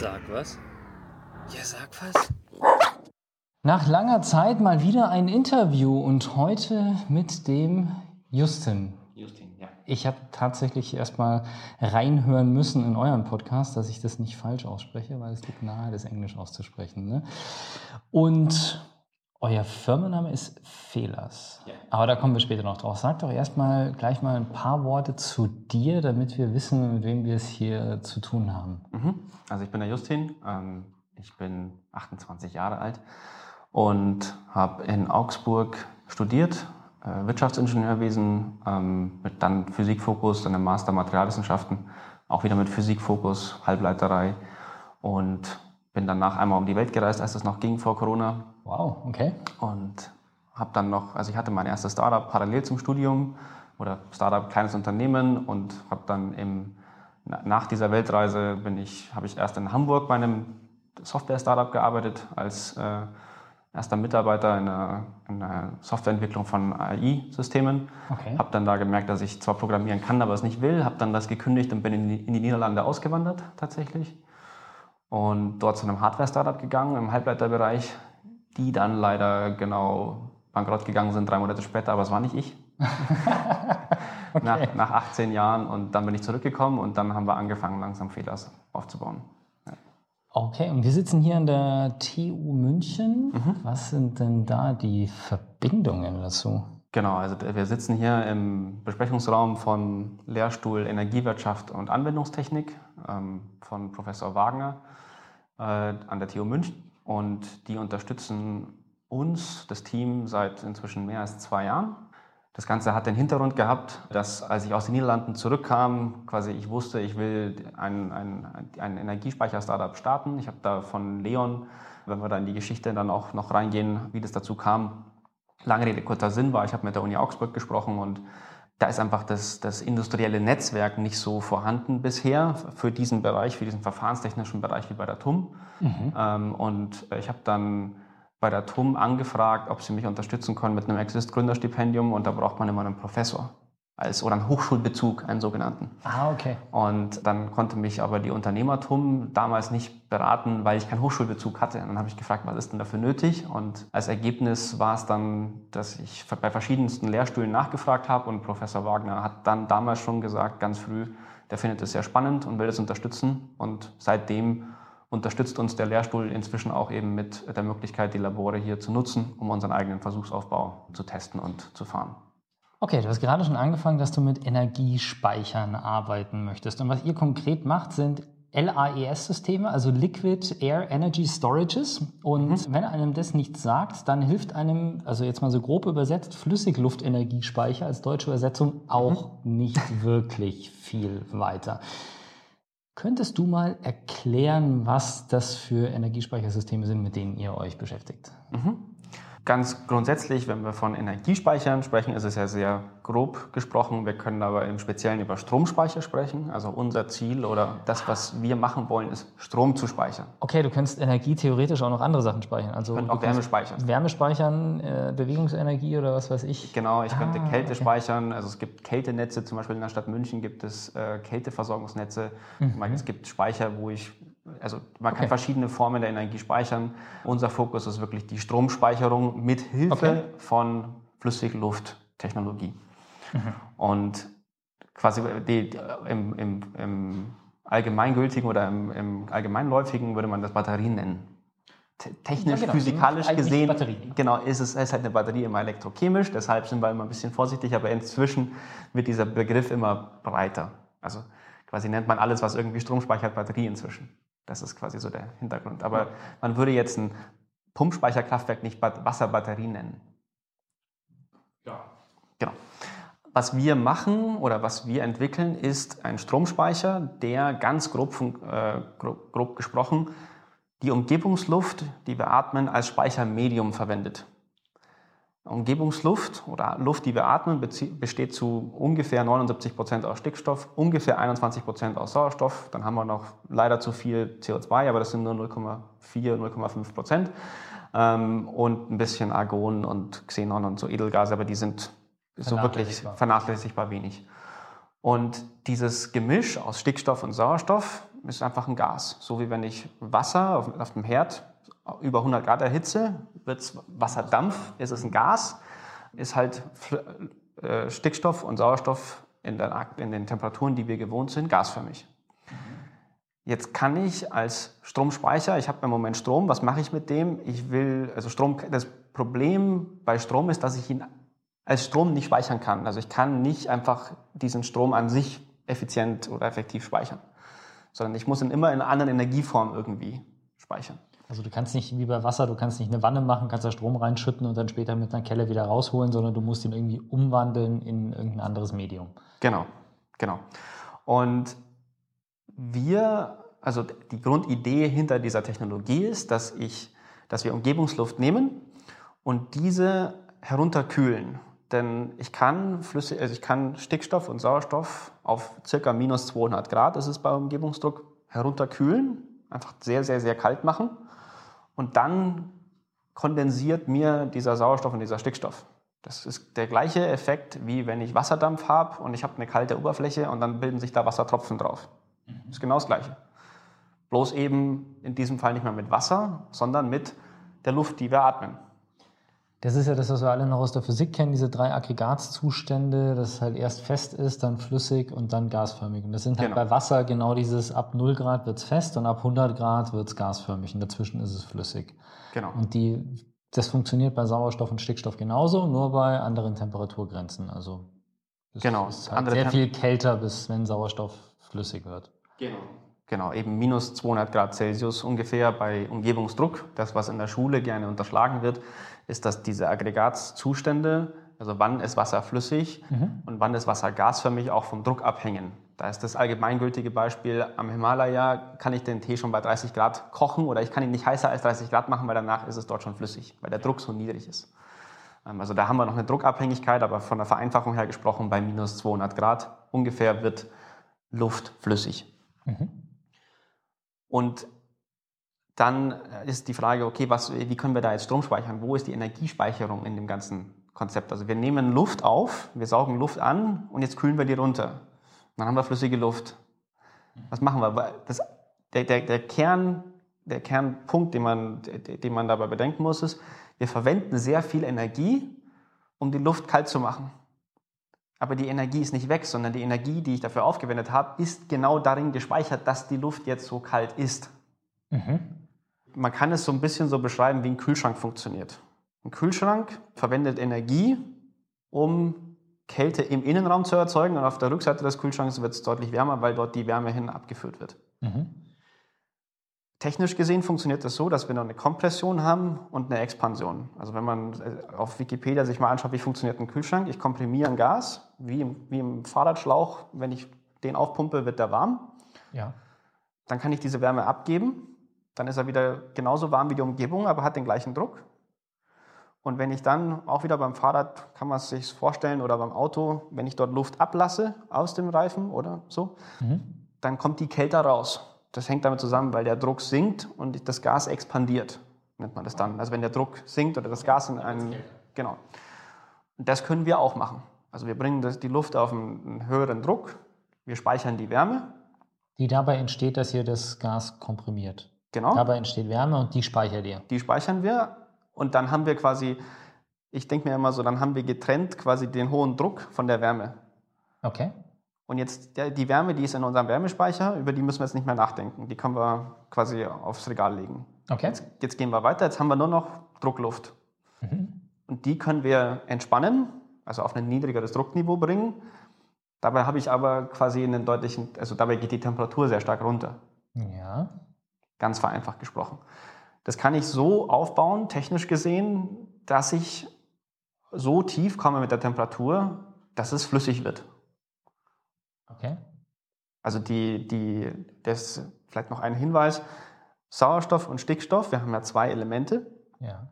Sag was. Ja, sag was. Nach langer Zeit mal wieder ein Interview und heute mit dem Justin. Justin, ja. Ich habe tatsächlich erstmal reinhören müssen in euren Podcast, dass ich das nicht falsch ausspreche, weil es liegt nahe, das Englisch auszusprechen. Ne? Und euer Firmenname ist Fehlers. Ja. Aber da kommen wir später noch drauf. Sag doch erstmal gleich mal ein paar Worte zu dir, damit wir wissen, mit wem wir es hier zu tun haben. Mhm. Also ich bin der Justin, ähm, ich bin 28 Jahre alt und habe in Augsburg studiert, äh, Wirtschaftsingenieurwesen, ähm, mit dann Physikfokus, dann im Master Materialwissenschaften, auch wieder mit Physikfokus, Halbleiterei und bin danach einmal um die Welt gereist, als das noch ging vor Corona Wow, okay. und habe dann noch, also ich hatte mein erstes Startup parallel zum Studium oder Startup kleines Unternehmen und habe dann im, na- nach dieser Weltreise bin ich, habe ich erst in Hamburg bei einem Software-Startup gearbeitet als äh, erster Mitarbeiter in einer, in einer Softwareentwicklung von AI-Systemen. Okay. Habe dann da gemerkt, dass ich zwar programmieren kann, aber es nicht will. Habe dann das gekündigt und bin in die, in die Niederlande ausgewandert tatsächlich. Und dort zu einem Hardware-Startup gegangen im Halbleiterbereich, die dann leider genau bankrott gegangen sind, drei Monate später, aber es war nicht ich. nach, nach 18 Jahren und dann bin ich zurückgekommen und dann haben wir angefangen, langsam Fehlers aufzubauen. Okay, und wir sitzen hier an der TU München. Mhm. Was sind denn da die Verbindungen dazu? Genau, also wir sitzen hier im Besprechungsraum von Lehrstuhl Energiewirtschaft und Anwendungstechnik ähm, von Professor Wagner an der TU München und die unterstützen uns, das Team, seit inzwischen mehr als zwei Jahren. Das Ganze hat den Hintergrund gehabt, dass als ich aus den Niederlanden zurückkam, quasi ich wusste, ich will ein, ein, ein Energiespeicher-Startup starten. Ich habe da von Leon, wenn wir da in die Geschichte dann auch noch reingehen, wie das dazu kam, lange Rede, kurzer Sinn war, ich habe mit der Uni Augsburg gesprochen und da ist einfach das, das industrielle Netzwerk nicht so vorhanden bisher für diesen Bereich, für diesen verfahrenstechnischen Bereich wie bei der TUM. Ähm, und ich habe dann bei der TUM angefragt, ob sie mich unterstützen können mit einem Exist-Gründerstipendium und da braucht man immer einen Professor als, oder einen Hochschulbezug, einen sogenannten. Ah, okay. Und dann konnte mich aber die Unternehmertum damals nicht beraten, weil ich keinen Hochschulbezug hatte. Und dann habe ich gefragt, was ist denn dafür nötig? Und als Ergebnis war es dann, dass ich bei verschiedensten Lehrstühlen nachgefragt habe und Professor Wagner hat dann damals schon gesagt, ganz früh, der findet es sehr spannend und will es unterstützen. Und seitdem unterstützt uns der Lehrstuhl inzwischen auch eben mit der Möglichkeit, die Labore hier zu nutzen, um unseren eigenen Versuchsaufbau zu testen und zu fahren. Okay, du hast gerade schon angefangen, dass du mit Energiespeichern arbeiten möchtest. Und was ihr konkret macht, sind LAES-Systeme, also Liquid Air Energy Storages. Und wenn einem das nichts sagt, dann hilft einem, also jetzt mal so grob übersetzt, Flüssigluftenergiespeicher als deutsche Übersetzung auch nicht wirklich viel weiter. Könntest du mal erklären, was das für Energiespeichersysteme sind, mit denen ihr euch beschäftigt? Ganz grundsätzlich, wenn wir von Energiespeichern sprechen, ist es ja sehr grob gesprochen. Wir können aber im Speziellen über Stromspeicher sprechen. Also unser Ziel oder das, was wir machen wollen, ist Strom zu speichern. Okay, du kannst Energie theoretisch auch noch andere Sachen speichern. Also du auch Wärme speichern. Wärme speichern, äh, Bewegungsenergie oder was weiß ich. Genau, ich könnte Ah, Kälte okay. speichern. Also es gibt Kältenetze, zum Beispiel in der Stadt München gibt es äh, Kälteversorgungsnetze. Ich meine, Es gibt Speicher, wo ich, also man kann. Okay. verschiedene Formen der Energie speichern. Unser Fokus ist wirklich die Stromspeicherung mit Hilfe Okay. von Flüssiglufttechnologie. Mhm. Und quasi die, die, im, im, im allgemeingültigen oder im, im allgemeinläufigen würde man das Batterien nennen. Te- Technisch, Ja, genau. physikalisch gesehen, genau, ist es ist halt eine Batterie immer elektrochemisch, deshalb sind wir immer ein bisschen vorsichtig, aber inzwischen wird dieser Begriff immer breiter. Also quasi nennt man alles, was irgendwie Strom speichert, Batterie inzwischen. Das ist quasi so der Hintergrund. Aber man würde jetzt ein Pumpspeicherkraftwerk nicht Bat- Wasserbatterie nennen. Ja. Genau. Was wir machen oder was wir entwickeln, ist ein Stromspeicher, der ganz grob, äh, grob, grob gesprochen die Umgebungsluft, die wir atmen, als Speichermedium verwendet. Umgebungsluft oder Luft, die wir atmen, besteht zu ungefähr 79 Prozent aus Stickstoff, ungefähr 21 Prozent aus Sauerstoff. Dann haben wir noch leider zu viel CO2, aber das sind nur 0,4, 0,5 Prozent. Ähm, und ein bisschen Argon und Xenon und so Edelgase, aber die sind so wirklich Vernachlässigbar. vernachlässigbar wenig. Und dieses Gemisch aus Stickstoff und Sauerstoff ist einfach ein Gas. So wie wenn ich Wasser auf, auf dem Herd über 100 Grad erhitze, wird es Wasserdampf, ist es ein Gas, ist halt äh, Stickstoff und Sauerstoff in, der, in den Temperaturen, die wir gewohnt sind, gasförmig. Jetzt kann ich als Stromspeicher, ich habe im Moment Strom, was mache ich mit dem? Ich will, also Strom, das Problem bei Strom ist, dass ich ihn als Strom nicht speichern kann. Also ich kann nicht einfach diesen Strom an sich effizient oder effektiv speichern, sondern ich muss ihn immer in einer anderen Energieform irgendwie speichern. Also du kannst nicht wie bei Wasser, du kannst nicht eine Wanne machen, kannst da Strom reinschütten und dann später mit einer Kelle wieder rausholen, sondern du musst ihn irgendwie umwandeln in irgendein anderes Medium. Genau, genau. Und wir, also die Grundidee hinter dieser Technologie ist, dass ich, dass wir Umgebungsluft nehmen und diese herunterkühlen. Denn ich kann, Flüssig, also ich kann Stickstoff und Sauerstoff auf circa minus 200 Grad, das ist bei Umgebungsdruck, herunterkühlen, einfach sehr, sehr, sehr kalt machen. Und dann kondensiert mir dieser Sauerstoff und dieser Stickstoff. Das ist der gleiche Effekt, wie wenn ich Wasserdampf habe und ich habe eine kalte Oberfläche und dann bilden sich da Wassertropfen drauf. Das ist genau das Gleiche. Bloß eben in diesem Fall nicht mehr mit Wasser, sondern mit der Luft, die wir atmen. Das ist ja das, was wir alle noch aus der Physik kennen, diese drei Aggregatzustände, dass es halt erst fest ist, dann flüssig und dann gasförmig. Und das sind halt genau. bei Wasser genau dieses, ab 0 Grad wird es fest und ab 100 Grad wird es gasförmig und dazwischen ist es flüssig. Genau. Und die, das funktioniert bei Sauerstoff und Stickstoff genauso, nur bei anderen Temperaturgrenzen. Also es genau. ist halt sehr viel kälter, bis wenn Sauerstoff flüssig wird. Genau. Genau, eben minus 200 Grad Celsius ungefähr bei Umgebungsdruck. Das, was in der Schule gerne unterschlagen wird, ist, dass diese Aggregatzustände, also wann ist Wasser flüssig mhm. und wann ist Wasser gasförmig, auch vom Druck abhängen. Da ist das allgemeingültige Beispiel, am Himalaya kann ich den Tee schon bei 30 Grad kochen oder ich kann ihn nicht heißer als 30 Grad machen, weil danach ist es dort schon flüssig, weil der Druck so niedrig ist. Ähm, also da haben wir noch eine Druckabhängigkeit, aber von der Vereinfachung her gesprochen, bei minus 200 Grad ungefähr wird Luft flüssig. Mhm. Und dann ist die Frage, okay, was, wie können wir da jetzt Strom speichern? Wo ist die Energiespeicherung in dem ganzen Konzept? Also wir nehmen Luft auf, wir saugen Luft an und jetzt kühlen wir die runter. Dann haben wir flüssige Luft. Was machen wir? Das, der, der, der, Kern, der Kernpunkt, den man, den man dabei bedenken muss, ist, wir verwenden sehr viel Energie, um die Luft kalt zu machen. Aber die Energie ist nicht weg, sondern die Energie, die ich dafür aufgewendet habe, ist genau darin gespeichert, dass die Luft jetzt so kalt ist. Mhm. Man kann es so ein bisschen so beschreiben, wie ein Kühlschrank funktioniert. Ein Kühlschrank verwendet Energie, um Kälte im Innenraum zu erzeugen und auf der Rückseite des Kühlschranks wird es deutlich wärmer, weil dort die Wärme hin abgeführt wird. Mhm. Technisch gesehen funktioniert das so, dass wir noch eine Kompression haben und eine Expansion. Also wenn man äh, auf Wikipedia sich mal anschaut, wie funktioniert ein Kühlschrank, ich komprimiere ein Gas, wie im, wie im Fahrradschlauch, wenn ich den aufpumpe, wird der warm. Ja. Dann kann ich diese Wärme abgeben, dann ist er wieder genauso warm wie die Umgebung, aber hat den gleichen Druck. Und wenn ich dann auch wieder beim Fahrrad, kann man es sich vorstellen, oder beim Auto, wenn ich dort Luft ablasse aus dem Reifen oder so, mhm. dann kommt die Kälte raus. Das hängt damit zusammen, weil der Druck sinkt und das Gas expandiert, nennt man das dann. Also wenn der Druck sinkt oder das Gas in einen... Genau. Und das können wir auch machen. Also wir bringen das, die Luft auf einen höheren Druck, wir speichern die Wärme. Die dabei entsteht, dass ihr das Gas komprimiert. Genau. Dabei entsteht Wärme und die speichert ihr. Die speichern wir und dann haben wir quasi, ich denke mir immer so, dann haben wir getrennt quasi den hohen Druck von der Wärme. Okay. Und jetzt die Wärme, die ist in unserem Wärmespeicher, über die müssen wir jetzt nicht mehr nachdenken. Die können wir quasi aufs Regal legen. Okay. Jetzt, jetzt gehen wir weiter. Jetzt haben wir nur noch Druckluft. Mhm. Und die können wir entspannen, also auf ein niedrigeres Druckniveau bringen. Dabei habe ich aber quasi einen deutlichen, also dabei geht die Temperatur sehr stark runter. Ja. Ganz vereinfacht gesprochen. Das kann ich so aufbauen, technisch gesehen, dass ich so tief komme mit der Temperatur, dass es flüssig wird. Okay. Also die, die, das vielleicht noch ein Hinweis. Sauerstoff und Stickstoff, wir haben ja zwei Elemente, ja.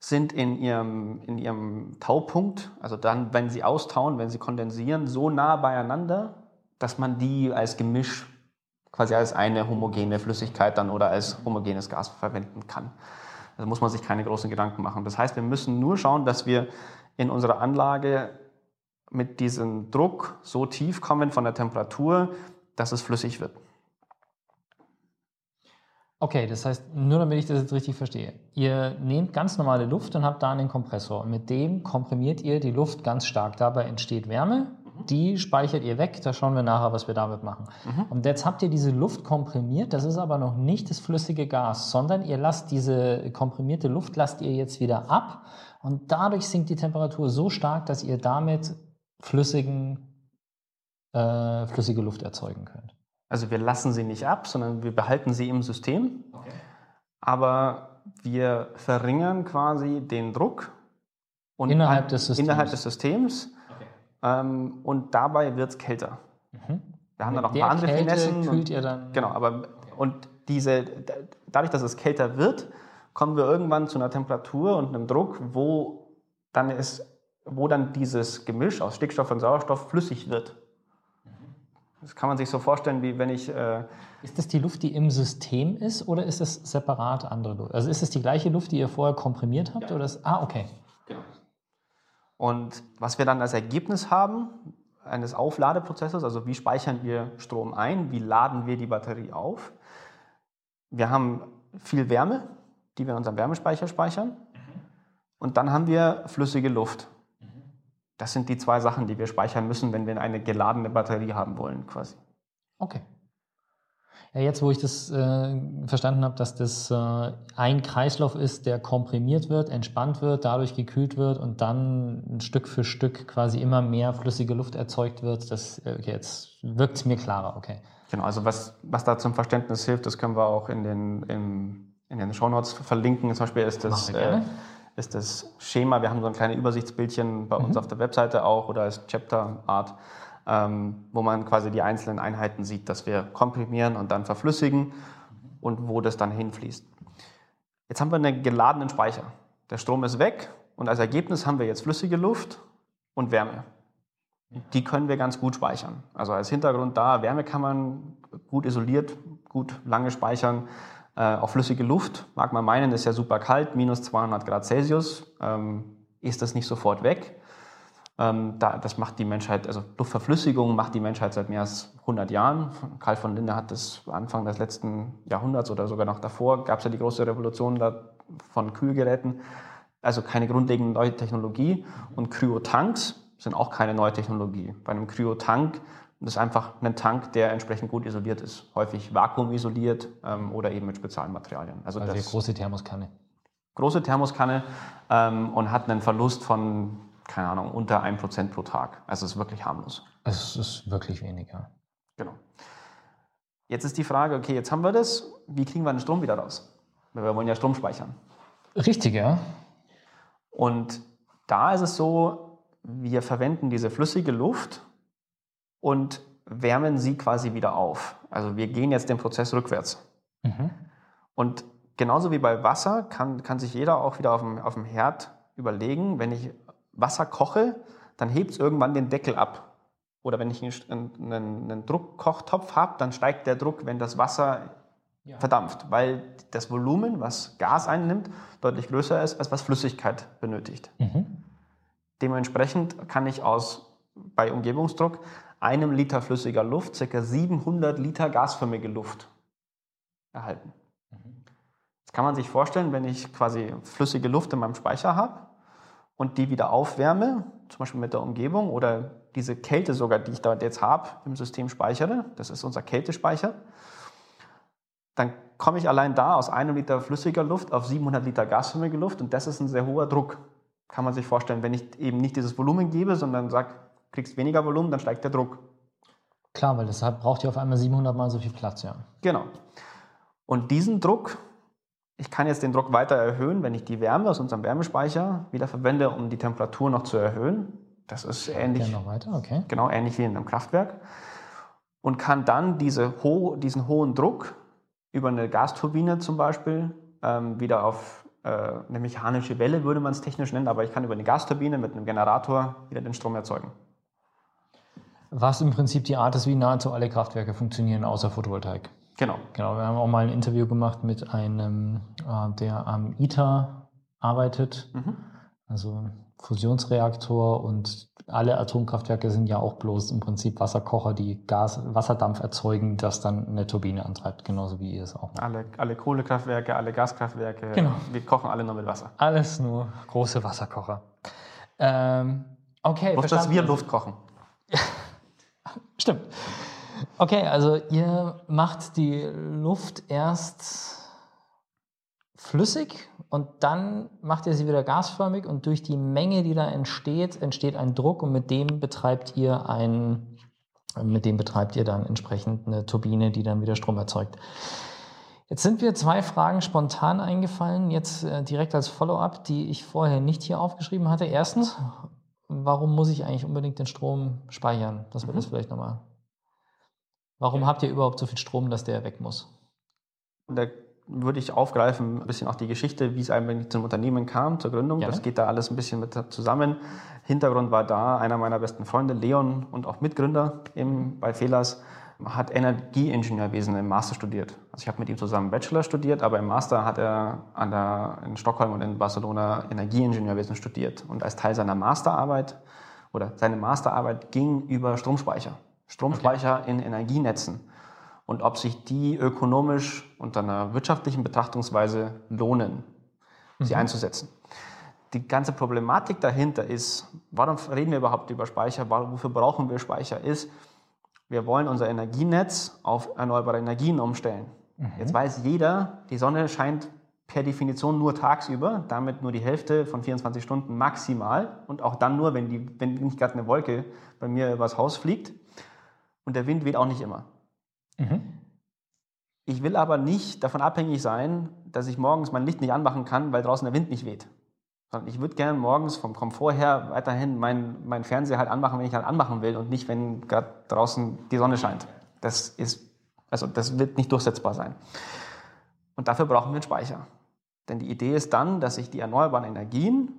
sind in ihrem, in ihrem Taupunkt, also dann, wenn sie austauen, wenn sie kondensieren, so nah beieinander, dass man die als Gemisch quasi als eine homogene Flüssigkeit dann oder als homogenes Gas verwenden kann. Da muss man sich keine großen Gedanken machen. Das heißt, wir müssen nur schauen, dass wir in unserer Anlage mit diesem Druck so tief kommen von der Temperatur, dass es flüssig wird. Okay, das heißt, nur damit ich das jetzt richtig verstehe. Ihr nehmt ganz normale Luft und habt da einen Kompressor. Mit dem komprimiert ihr die Luft ganz stark. Dabei entsteht Wärme. Die speichert ihr weg. Da schauen wir nachher, was wir damit machen. Und jetzt habt ihr diese Luft komprimiert. Das ist aber noch nicht das flüssige Gas, sondern ihr lasst diese komprimierte Luft lasst ihr jetzt wieder ab. Und dadurch sinkt die Temperatur so stark, dass ihr damit flüssigen, äh, flüssige Luft erzeugen könnt. Also wir lassen sie nicht ab, sondern wir behalten sie im System. Aber wir verringern quasi den Druck und Innerhalb des Systems. Innerhalb des Systems. Ähm, und dabei wird es kälter. Wir haben dann noch ein paar andere Kälte Finessen. kühlt und, ihr dann. Genau, aber und diese, dadurch, dass es kälter wird, kommen wir irgendwann zu einer Temperatur und einem Druck, wo dann, ist, wo dann dieses Gemisch aus Stickstoff und Sauerstoff flüssig wird. Das kann man sich so vorstellen, wie wenn ich äh, Ist das die Luft, die im System ist oder ist es separat andere Luft? Also ist es die gleiche Luft, die ihr vorher komprimiert habt? Oder ist, ah, okay. Und was wir dann als Ergebnis haben eines Aufladeprozesses, also wie speichern wir Strom ein, wie laden wir die Batterie auf. Wir haben viel Wärme, die wir in unserem Wärmespeicher speichern. Und dann haben wir flüssige Luft. Das sind die zwei Sachen, die wir speichern müssen, wenn wir eine geladene Batterie haben wollen, quasi. Okay. Ja, jetzt, wo ich das äh, verstanden habe, dass das äh, ein Kreislauf ist, der komprimiert wird, entspannt wird, dadurch gekühlt wird und dann Stück für Stück quasi immer mehr flüssige Luft erzeugt wird, das, äh, okay, jetzt wirkt es mir klarer, okay. Genau, also was, was da zum Verständnis hilft, das können wir auch in den, im, in den Shownotes verlinken. Zum Beispiel ist das, äh, ist das Schema, wir haben so ein kleines Übersichtsbildchen bei uns auf der Webseite auch oder als Chapter-Art, ähm, wo man quasi die einzelnen Einheiten sieht, dass wir komprimieren und dann verflüssigen und wo das dann hinfließt. Jetzt haben wir einen geladenen Speicher. Der Strom ist weg und als Ergebnis haben wir jetzt flüssige Luft und Wärme. Die können wir ganz gut speichern. Also als Hintergrund da, Wärme kann man gut isoliert, gut lange speichern. Äh, auch flüssige Luft, mag man meinen, ist ja super kalt, minus 200 Grad Celsius, ähm, ist das nicht sofort weg. Ähm, da, das macht die Menschheit, also Luftverflüssigung macht die Menschheit seit mehr als 100 Jahren. Karl von Linde hat das Anfang des letzten Jahrhunderts oder sogar noch davor, gab es ja die große Revolution da von Kühlgeräten. Also keine grundlegende neue Technologie. Und Kryotanks sind auch keine neue Technologie. Bei einem Kryotank ist einfach ein Tank, der entsprechend gut isoliert ist. Häufig vakuumisoliert ähm, oder eben mit Spezialmaterialien. Also, Also das große Thermoskanne. große Thermoskanne ähm, und hat einen Verlust von, keine Ahnung, unter 1% pro Tag. Also es ist wirklich harmlos. Es ist wirklich weniger. Genau. Jetzt ist die Frage, okay, jetzt haben wir das, wie kriegen wir den Strom wieder raus? Weil wir wollen ja Strom speichern. Richtig, ja. Und da ist es so, wir verwenden diese flüssige Luft und wärmen sie quasi wieder auf. Also wir gehen jetzt den Prozess rückwärts. Mhm. Und genauso wie bei Wasser kann, kann sich jeder auch wieder auf dem, auf dem Herd überlegen, wenn ich Wasser koche, dann hebt es irgendwann den Deckel ab. Oder wenn ich einen, einen, einen Druckkochtopf habe, dann steigt der Druck, wenn das Wasser verdampft, weil das Volumen, was Gas einnimmt, deutlich größer ist, als was Flüssigkeit benötigt. Mhm. Dementsprechend kann ich aus, bei Umgebungsdruck einem Liter flüssiger Luft ca. 700 Liter gasförmige Luft erhalten. Jetzt kann man sich vorstellen, wenn ich quasi flüssige Luft in meinem Speicher habe und die wieder aufwärme, zum Beispiel mit der Umgebung oder diese Kälte sogar, die ich da jetzt habe, im System speichere, das ist unser Kältespeicher, dann komme ich allein da aus einem Liter flüssiger Luft auf 700 Liter gasförmige Luft und das ist ein sehr hoher Druck. Kann man sich vorstellen, wenn ich eben nicht dieses Volumen gebe, sondern sage, kriegst weniger Volumen, dann steigt der Druck. Klar, weil deshalb braucht ihr auf einmal 700 mal so viel Platz, ja. Genau. Und diesen Druck, ich kann jetzt den Druck weiter erhöhen, wenn ich die Wärme aus unserem Wärmespeicher wieder verwende, um die Temperatur noch zu erhöhen. Das ist ähnlich, Ja, noch weiter, okay. genau ähnlich wie in einem Kraftwerk. Und kann dann diese ho diesen hohen Druck über eine Gasturbine zum Beispiel ähm, wieder auf äh, eine mechanische Welle, würde man es technisch nennen, aber ich kann über eine Gasturbine mit einem Generator wieder den Strom erzeugen. Was im Prinzip die Art ist, wie nahezu alle Kraftwerke funktionieren, außer Photovoltaik. Genau. Genau, wir haben auch mal ein Interview gemacht mit einem, äh, der am ITER arbeitet. Mhm. Also Fusionsreaktor und alle Atomkraftwerke sind ja auch bloß im Prinzip Wasserkocher, die Gas, Wasserdampf erzeugen, das dann eine Turbine antreibt, genauso wie ihr es auch macht. Alle, alle Kohlekraftwerke, alle Gaskraftwerke, genau. wir kochen alle nur mit Wasser. Alles nur große Wasserkocher. Ähm, okay. Bloß, dass wir Luft kochen. Stimmt. Okay, also ihr macht die Luft erst flüssig und dann macht ihr sie wieder gasförmig und durch die Menge, die da entsteht, entsteht ein Druck und mit dem betreibt ihr ein, mit dem betreibt ihr dann entsprechend eine Turbine, die dann wieder Strom erzeugt. Jetzt sind mir zwei Fragen spontan eingefallen, jetzt äh, direkt als Follow-up, die ich vorher nicht hier aufgeschrieben hatte. Erstens, warum muss ich eigentlich unbedingt den Strom speichern? Das wird mhm. das vielleicht nochmal. Warum habt ihr überhaupt so viel Strom, dass der weg muss? Der würde ich aufgreifen, ein bisschen auch die Geschichte, wie es eigentlich zum Unternehmen kam, zur Gründung. Gerne. Das geht da alles ein bisschen mit zusammen. Hintergrund war da einer meiner besten Freunde, Leon und auch Mitgründer im, bei Fehlers, hat Energieingenieurwesen im Master studiert. Also ich habe mit ihm zusammen Bachelor studiert, aber im Master hat er an der, in Stockholm und in Barcelona Energieingenieurwesen studiert. Und als Teil seiner Masterarbeit oder seine Masterarbeit ging über Stromspeicher. Stromspeicher okay. in Energienetzen und ob sich die ökonomisch unter einer wirtschaftlichen Betrachtungsweise lohnen, sie mhm. einzusetzen. Die ganze Problematik dahinter ist, warum reden wir überhaupt über Speicher, wofür brauchen wir Speicher, ist, wir wollen unser Energienetz auf erneuerbare Energien umstellen. Mhm. Jetzt weiß jeder, die Sonne scheint per Definition nur tagsüber, damit nur die Hälfte von 24 Stunden maximal und auch dann nur, wenn, die, wenn nicht gerade eine Wolke bei mir übers Haus fliegt. Und der Wind weht auch nicht immer. Mhm. Ich will aber nicht davon abhängig sein, dass ich morgens mein Licht nicht anmachen kann, weil draußen der Wind nicht weht. Sondern ich würde gerne morgens vom Komfort her weiterhin mein, mein Fernseher halt anmachen, wenn ich halt anmachen will und nicht, wenn gerade draußen die Sonne scheint. Das ist, also das wird nicht durchsetzbar sein. Und dafür brauchen wir einen Speicher. Denn die Idee ist dann, dass ich die erneuerbaren Energien,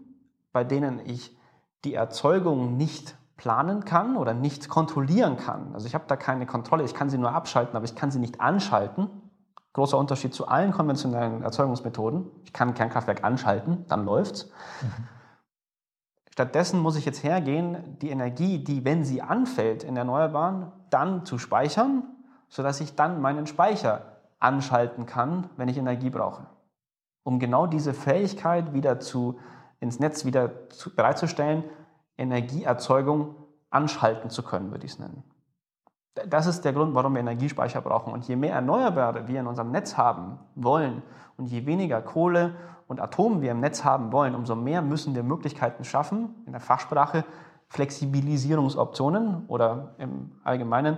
bei denen ich die Erzeugung nicht planen kann oder nicht kontrollieren kann. Also ich habe da keine Kontrolle, ich kann sie nur abschalten, aber ich kann sie nicht anschalten. Großer Unterschied zu allen konventionellen Erzeugungsmethoden. Ich kann ein Kernkraftwerk anschalten, dann läuft's. Mhm. Stattdessen muss ich jetzt hergehen, die Energie, die, wenn sie anfällt in Erneuerbaren, dann zu speichern, sodass ich dann meinen Speicher anschalten kann, wenn ich Energie brauche. Um genau diese Fähigkeit wieder zu, ins Netz wieder zu, bereitzustellen, Energieerzeugung anschalten zu können, würde ich es nennen. Das ist der Grund, warum wir Energiespeicher brauchen. Und je mehr Erneuerbare wir in unserem Netz haben wollen und je weniger Kohle und Atom wir im Netz haben wollen, umso mehr müssen wir Möglichkeiten schaffen, in der Fachsprache Flexibilisierungsoptionen oder im Allgemeinen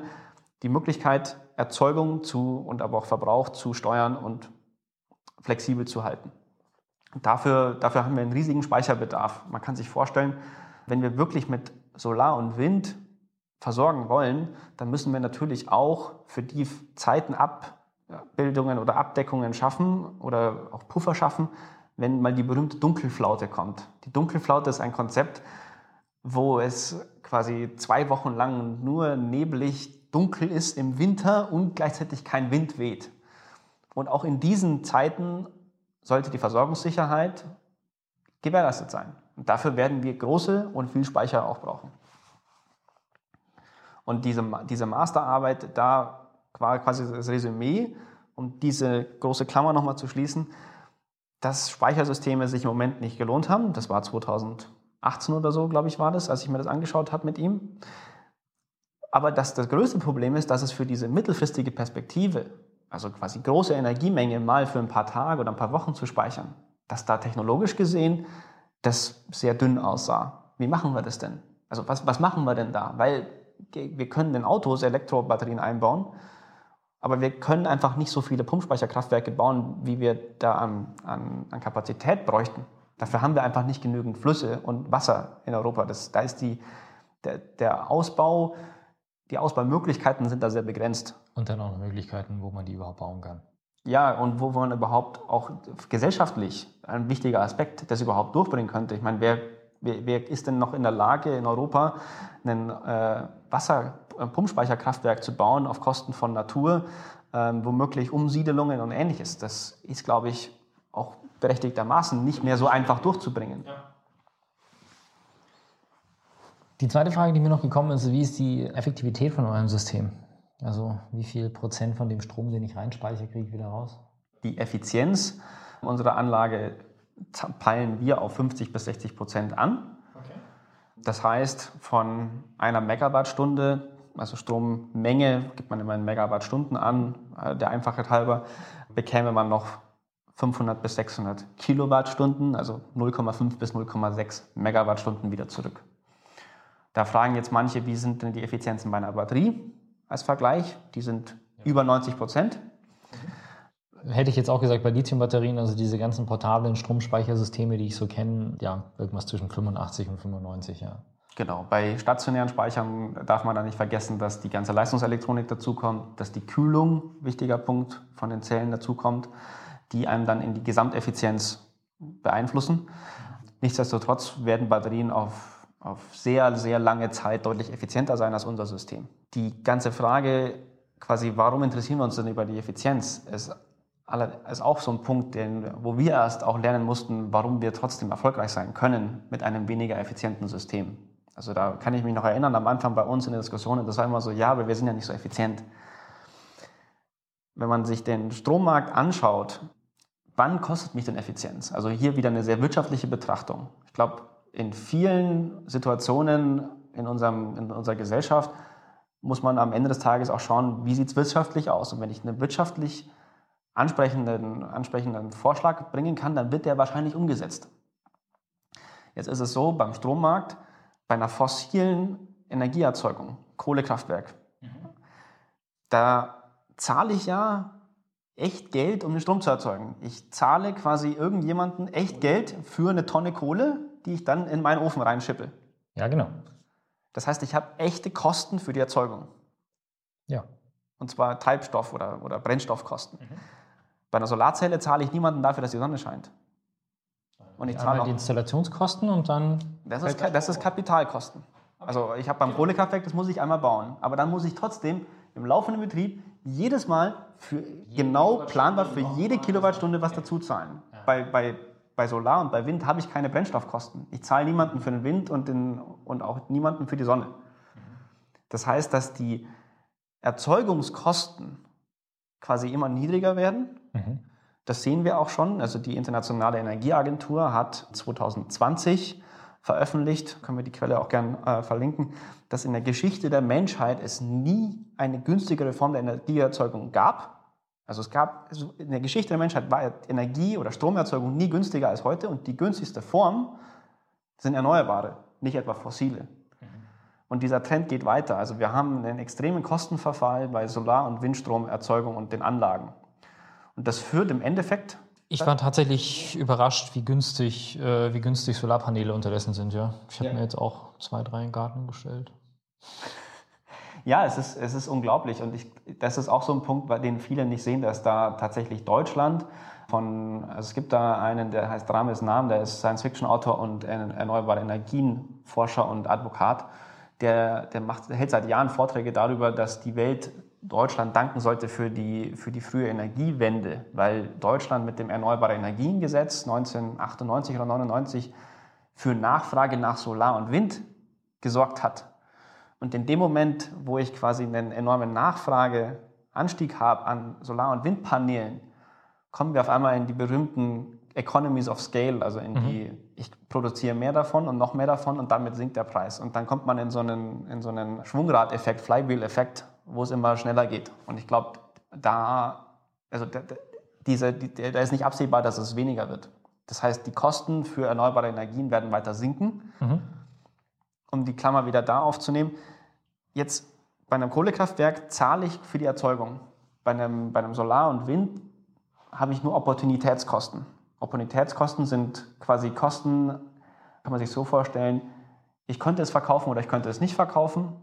die Möglichkeit, Erzeugung zu und aber auch Verbrauch zu steuern und flexibel zu halten. Dafür, dafür haben wir einen riesigen Speicherbedarf. Man kann sich vorstellen, wenn wir wirklich mit Solar und Wind versorgen wollen, dann müssen wir natürlich auch für die Zeiten Abbildungen oder Abdeckungen schaffen oder auch Puffer schaffen, wenn mal die berühmte Dunkelflaute kommt. Die Dunkelflaute ist ein Konzept, wo es quasi zwei Wochen lang nur neblig dunkel ist im Winter und gleichzeitig kein Wind weht. Und auch in diesen Zeiten sollte die Versorgungssicherheit gewährleistet sein. Und dafür werden wir große und viel Speicher auch brauchen. Und diese, diese Masterarbeit, da war quasi das Resümee, um diese große Klammer nochmal zu schließen, dass Speichersysteme sich im Moment nicht gelohnt haben. Das war 2018 oder so, glaube ich, war das, als ich mir das angeschaut habe mit ihm. Aber dass das größte Problem ist, dass es für diese mittelfristige Perspektive, also quasi große Energiemenge mal für ein paar Tage oder ein paar Wochen zu speichern, dass da technologisch gesehen das sehr dünn aussah. Wie machen wir das denn? Also was, was machen wir denn da? Weil wir können in Autos Elektrobatterien einbauen, aber wir können einfach nicht so viele Pumpspeicherkraftwerke bauen, wie wir da an, an, an Kapazität bräuchten. Dafür haben wir einfach nicht genügend Flüsse und Wasser in Europa. Das, da ist die, der, der Ausbau, die Ausbaumöglichkeiten sind da sehr begrenzt. Und dann auch Möglichkeiten, wo man die überhaupt bauen kann. Ja, und wo man überhaupt auch gesellschaftlich ein wichtiger Aspekt das überhaupt durchbringen könnte. Ich meine, wer, wer, wer ist denn noch in der Lage, in Europa ein äh, Wasserpumpspeicherkraftwerk zu bauen auf Kosten von Natur, ähm, womöglich Umsiedelungen und ähnliches? Das ist, glaube ich, auch berechtigtermaßen nicht mehr so einfach durchzubringen. Ja. Die zweite Frage, die mir noch gekommen ist, wie ist die Effektivität von eurem System? Also wie viel Prozent von dem Strom, den ich reinspeichere, kriege ich wieder raus? Die Effizienz unserer Anlage peilen wir auf 50 bis 60 Prozent an. Okay. Das heißt, von einer Megawattstunde, also Strommenge, gibt man immer in Megawattstunden an, äh, der Einfachheit halber, bekäme man noch 500 bis 600 Kilowattstunden, also 0,5 bis 0,6 Megawattstunden wieder zurück. Da fragen jetzt manche, wie sind denn die Effizienzen bei einer Batterie als Vergleich? Die sind über 90 Prozent. Hätte ich jetzt auch gesagt, bei Lithiumbatterien, also diese ganzen portablen Stromspeichersysteme, die ich so kenne, ja, irgendwas zwischen 85 und 95, ja. Genau, bei stationären Speichern darf man da nicht vergessen, dass die ganze Leistungselektronik dazukommt, dass die Kühlung, wichtiger Punkt, von den Zellen dazukommt, die einem dann in die Gesamteffizienz beeinflussen. Nichtsdestotrotz werden Batterien auf, auf sehr, sehr lange Zeit deutlich effizienter sein als unser System. Die ganze Frage, quasi, warum interessieren wir uns denn über die Effizienz, ist ist auch so ein Punkt, den, wo wir erst auch lernen mussten, warum wir trotzdem erfolgreich sein können mit einem weniger effizienten System. Also da kann ich mich noch erinnern, am Anfang bei uns in der Diskussion, das war immer so, ja, aber wir sind ja nicht so effizient. Wenn man sich den Strommarkt anschaut, wann kostet mich denn Effizienz? Also hier wieder eine sehr wirtschaftliche Betrachtung. Ich glaube, in vielen Situationen in, unserem, in unserer Gesellschaft muss man am Ende des Tages auch schauen, wie sieht es wirtschaftlich aus. Und wenn ich eine wirtschaftlich ansprechenden, ansprechenden Vorschlag bringen kann, dann wird der wahrscheinlich umgesetzt. Jetzt ist es so, beim Strommarkt, bei einer fossilen Energieerzeugung, Kohlekraftwerk, mhm. da zahle ich ja echt Geld, um den Strom zu erzeugen. Ich zahle quasi irgendjemanden echt Geld für eine Tonne Kohle, die ich dann in meinen Ofen reinschippe. Ja, genau. Das heißt, ich habe echte Kosten für die Erzeugung. Ja. Und zwar Treibstoff- oder, oder Brennstoffkosten. Mhm. Bei einer Solarzelle zahle ich niemanden dafür, dass die Sonne scheint. Und ich zahle die Installationskosten und dann. Das ist, das ist Kapitalkosten. Also ich habe beim Kohlekraftwerk, das muss ich einmal bauen. Aber dann muss ich trotzdem im laufenden Betrieb jedes Mal für genau planbar für jede Kilowattstunde was dazu zahlen. Bei, bei, bei Solar und bei Wind habe ich keine Brennstoffkosten. Ich zahle niemanden für den Wind und, den, und auch niemanden für die Sonne. Das heißt, dass die Erzeugungskosten quasi immer niedriger werden. Mhm. Das sehen wir auch schon. Also die Internationale Energieagentur hat 2020 veröffentlicht, können wir die Quelle auch gern äh, verlinken, dass in der Geschichte der Menschheit es nie eine günstigere Form der Energieerzeugung gab. Also es gab also in der Geschichte der Menschheit war Energie- oder Stromerzeugung nie günstiger als heute und die günstigste Form sind Erneuerbare, nicht etwa fossile. Und dieser Trend geht weiter. Also wir haben einen extremen Kostenverfall bei Solar- und Windstromerzeugung und den Anlagen. Und das führt im Endeffekt. Ich war tatsächlich überrascht, wie günstig, äh, wie günstig Solarpaneele unterdessen sind. Ja, ich habe ja. mir jetzt auch zwei, drei in den Garten gestellt. Ja, es ist, es ist unglaublich. Und ich, das ist auch so ein Punkt, bei dem viele nicht sehen, dass da tatsächlich Deutschland von, also es gibt da einen, der heißt Rames Nam, der ist Science-Fiction-Autor und erneuerbare Energienforscher und Advokat der, der, macht, hält seit Jahren Vorträge darüber, dass die Welt Deutschland danken sollte für die, für die frühe Energiewende, weil Deutschland mit dem Erneuerbare Energiengesetz 1998 oder 99 für Nachfrage nach Solar und Wind gesorgt hat. Und in dem Moment, wo ich quasi einen enormen Nachfrageanstieg habe an Solar- und Windpaneelen, kommen wir auf einmal in die berühmten Economies of Scale, also in mhm. die, ich produziere mehr davon und noch mehr davon und damit sinkt der Preis. Und dann kommt man in so einen, in so einen Schwungrad-Effekt, Flywheel-Effekt, wo es immer schneller geht. Und ich glaube, da, also da, diese, die, da ist nicht absehbar, dass es weniger wird. Das heißt, die Kosten für erneuerbare Energien werden weiter sinken. Mhm. Um die Klammer wieder da aufzunehmen, jetzt bei einem Kohlekraftwerk zahle ich für die Erzeugung. Bei einem, bei einem Solar und Wind habe ich nur Opportunitätskosten. Opportunitätskosten sind quasi Kosten, kann man sich so vorstellen, ich könnte es verkaufen oder ich könnte es nicht verkaufen.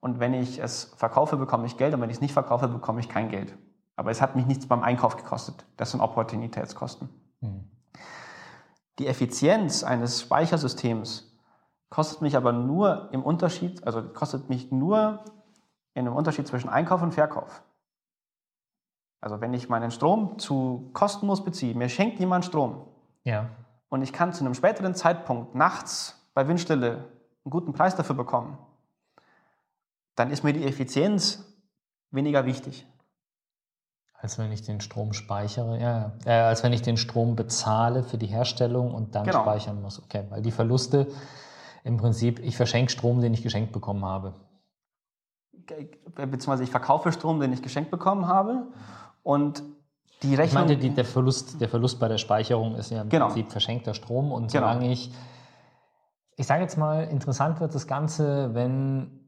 Und wenn ich es verkaufe, bekomme ich Geld und wenn ich es nicht verkaufe, bekomme ich kein Geld. Aber es hat mich nichts beim Einkauf gekostet. Das sind Opportunitätskosten. Mhm. Die Effizienz eines Speichersystems kostet mich aber nur im Unterschied, also kostet mich nur in einem Unterschied zwischen Einkauf und Verkauf. Also wenn ich meinen Strom zu kostenlos beziehe, mir schenkt jemand Strom ja. und ich kann zu einem späteren Zeitpunkt nachts bei Windstille einen guten Preis dafür bekommen, dann ist mir die Effizienz weniger wichtig. Als wenn ich den Strom speichere, ja, äh, als wenn ich den Strom bezahle für die Herstellung und dann Genau. speichern muss. Okay, weil die Verluste im Prinzip, ich verschenke Strom, den ich geschenkt bekommen habe. Beziehungsweise ich verkaufe Strom, den ich geschenkt bekommen habe und die Ich Rechnung... meinte, die, der, Verlust, der Verlust bei der Speicherung ist ja im Genau. Prinzip verschenkter Strom und Genau. solange ich, ich sage jetzt mal, interessant wird das Ganze, wenn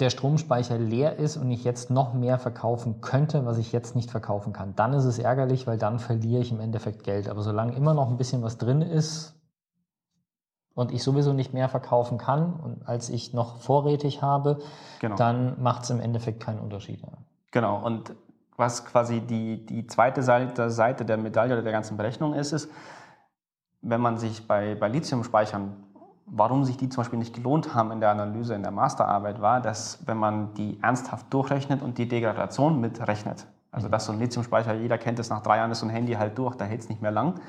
der Stromspeicher leer ist und ich jetzt noch mehr verkaufen könnte, was ich jetzt nicht verkaufen kann. Dann ist es ärgerlich, weil dann verliere ich im Endeffekt Geld. Aber solange immer noch ein bisschen was drin ist und ich sowieso nicht mehr verkaufen kann und als ich noch vorrätig habe, genau. dann macht es im Endeffekt keinen Unterschied. Genau, und was quasi die, die zweite Seite, Seite der Medaille oder der ganzen Berechnung ist, ist, wenn man sich bei, bei Lithiumspeichern, warum sich die zum Beispiel nicht gelohnt haben in der Analyse, in der Masterarbeit, war, dass wenn man die ernsthaft durchrechnet und die Degradation mitrechnet, also dass so ein Lithiumspeicher, jeder kennt es, nach drei Jahren ist so ein Handy halt durch, da hält es nicht mehr lang,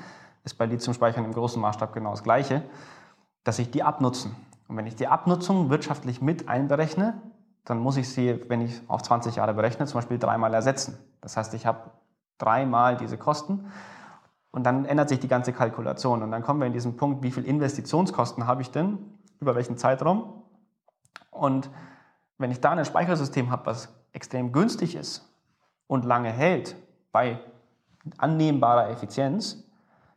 ist bei Lithiumspeichern im großen Maßstab genau das Gleiche, dass sich die abnutzen. Und wenn ich die Abnutzung wirtschaftlich mit einberechne, dann muss ich sie, wenn ich auf 20 Jahre berechne, zum Beispiel dreimal ersetzen. Das heißt, ich habe dreimal diese Kosten und dann ändert sich die ganze Kalkulation. Und dann kommen wir in diesen Punkt, wie viel Investitionskosten habe ich denn, über welchen Zeitraum. Und wenn ich da ein Speichersystem habe, was extrem günstig ist und lange hält, bei annehmbarer Effizienz,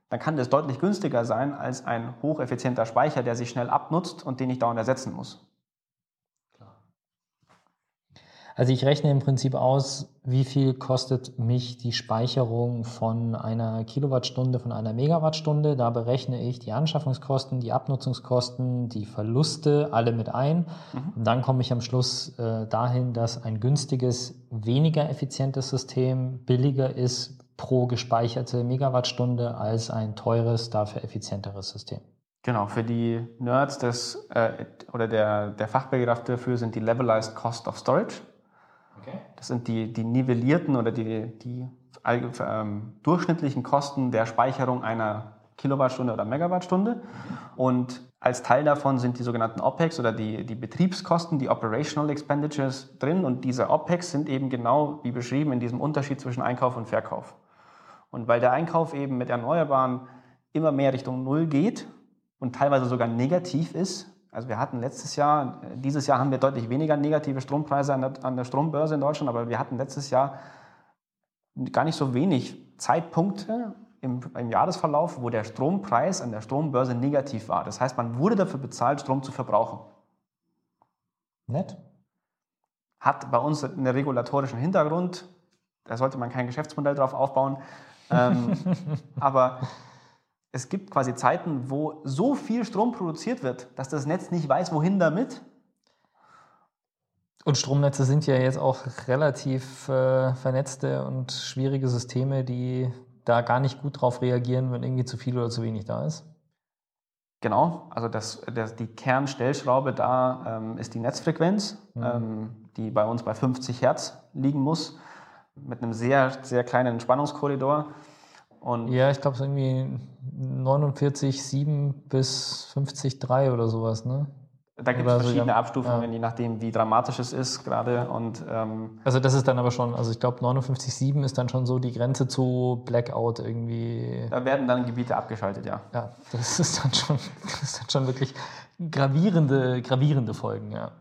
dann kann das deutlich günstiger sein als ein hocheffizienter Speicher, der sich schnell abnutzt und den ich dauernd ersetzen muss. Also ich rechne im Prinzip aus, wie viel kostet mich die Speicherung von einer Kilowattstunde, von einer Megawattstunde. Da berechne ich die Anschaffungskosten, die Abnutzungskosten, die Verluste, alle mit ein. Und dann komme ich am Schluss äh, dahin, dass ein günstiges, weniger effizientes System billiger ist pro gespeicherte Megawattstunde als ein teures, dafür effizienteres System. Genau, für die Nerds das, äh, oder der, der Fachbegriff dafür sind die Levelized Cost of Storage. Das sind die, die nivellierten oder die, die ähm, durchschnittlichen Kosten der Speicherung einer Kilowattstunde oder Megawattstunde. Und als Teil davon sind die sogenannten OPEX oder die, die Betriebskosten, die Operational Expenditures drin. Und diese OPEX sind eben genau wie beschrieben in diesem Unterschied zwischen Einkauf und Verkauf. Und weil der Einkauf eben mit Erneuerbaren immer mehr Richtung Null geht und teilweise sogar negativ ist, also wir hatten letztes Jahr, äh, dieses Jahr haben wir deutlich weniger negative Strompreise an der, an der Strombörse in Deutschland, aber wir hatten letztes Jahr gar nicht so wenig Zeitpunkte im, im Jahresverlauf, wo der Strompreis an der Strombörse negativ war. Das heißt, man wurde dafür bezahlt, Strom zu verbrauchen. Nett? Hat bei uns einen regulatorischen Hintergrund, da sollte man kein Geschäftsmodell drauf aufbauen. Ähm, aber es gibt quasi Zeiten, wo so viel Strom produziert wird, dass das Netz nicht weiß, wohin damit. Und Stromnetze sind ja jetzt auch relativ äh, vernetzte und schwierige Systeme, die da gar nicht gut drauf reagieren, wenn irgendwie zu viel oder zu wenig da ist. Genau, also das, das, die Kernstellschraube da ähm, ist die Netzfrequenz, ähm, die bei uns bei 50 Hertz liegen muss, mit einem sehr, sehr kleinen Spannungskorridor. Und Ja, ich glaube, es ist irgendwie 49,7 bis 50,3 oder sowas, ne? da gibt es verschiedene ja. Abstufungen, Ja. je nachdem, wie dramatisch es ist gerade. Und ähm, Also das ist dann aber schon, also ich glaube 59,7 ist dann schon so die Grenze zu Blackout irgendwie. da werden dann Gebiete abgeschaltet, ja. Ja, das ist dann schon, das ist dann schon wirklich gravierende, gravierende Folgen, ja.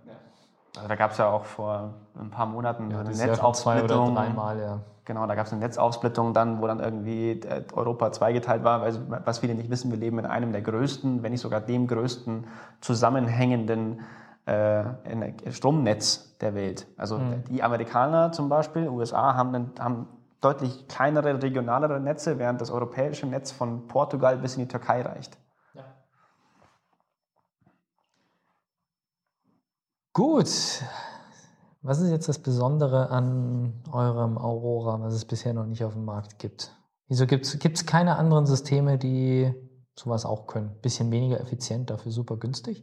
Also da gab es ja auch vor ein paar Monaten Ja, eine ist ja schon zwei oder Netzaufsplittung. dreimal, ja. Genau, da gab es eine Netzaufsplittung dann, wo dann irgendwie äh, Europa zweigeteilt war. Weil, was viele nicht wissen, wir leben in einem der größten, wenn nicht sogar dem größten zusammenhängenden äh, Stromnetz der Welt. Also die Amerikaner zum Beispiel, USA, haben, einen, haben deutlich kleinere, regionalere Netze, während das europäische Netz von Portugal bis in die Türkei reicht. Gut. Was ist jetzt das Besondere an eurem Aurora, was es bisher noch nicht auf dem Markt gibt? Wieso gibt es keine anderen Systeme, die sowas auch können? Bisschen weniger effizient, dafür super günstig?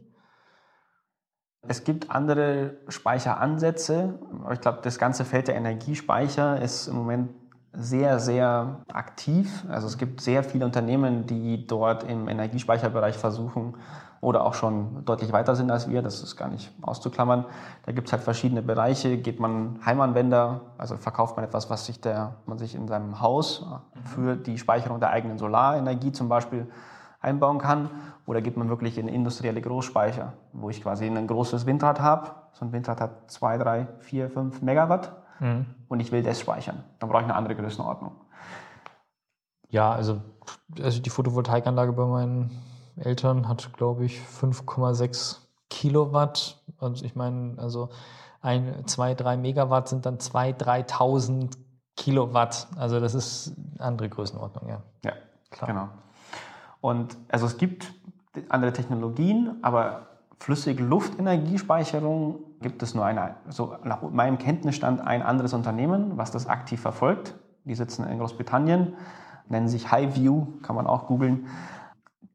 Es gibt andere Speicheransätze, ich glaube, das ganze Feld der Energiespeicher ist im Moment sehr, sehr aktiv. Also es gibt sehr viele Unternehmen, die dort im Energiespeicherbereich versuchen, oder auch schon deutlich weiter sind als wir, das ist gar nicht auszuklammern. Da gibt es halt verschiedene Bereiche. Geht man Heimanwender, also verkauft man etwas, was sich der, man sich in seinem Haus für die Speicherung der eigenen Solarenergie zum Beispiel einbauen kann. Oder geht man wirklich in industrielle Großspeicher, wo ich quasi ein großes Windrad habe. So ein Windrad hat 2, 3, 4, 5 Megawatt mhm. und ich will das speichern. Dann brauche ich eine andere Größenordnung. Ja, also, also die Photovoltaikanlage bei meinen Eltern hat, glaube ich, 5,6 Kilowatt. Und ich meine, also ein, zwei, drei Megawatt sind dann 2.000, 3.000 Kilowatt. Also das ist eine andere Größenordnung, ja. Ja, klar. Genau. Und also es gibt andere Technologien, aber flüssige Luftenergiespeicherung gibt es nur eine, so nach meinem Kenntnisstand ein anderes Unternehmen, was das aktiv verfolgt. Die sitzen in Großbritannien, nennen sich Highview, kann man auch googeln.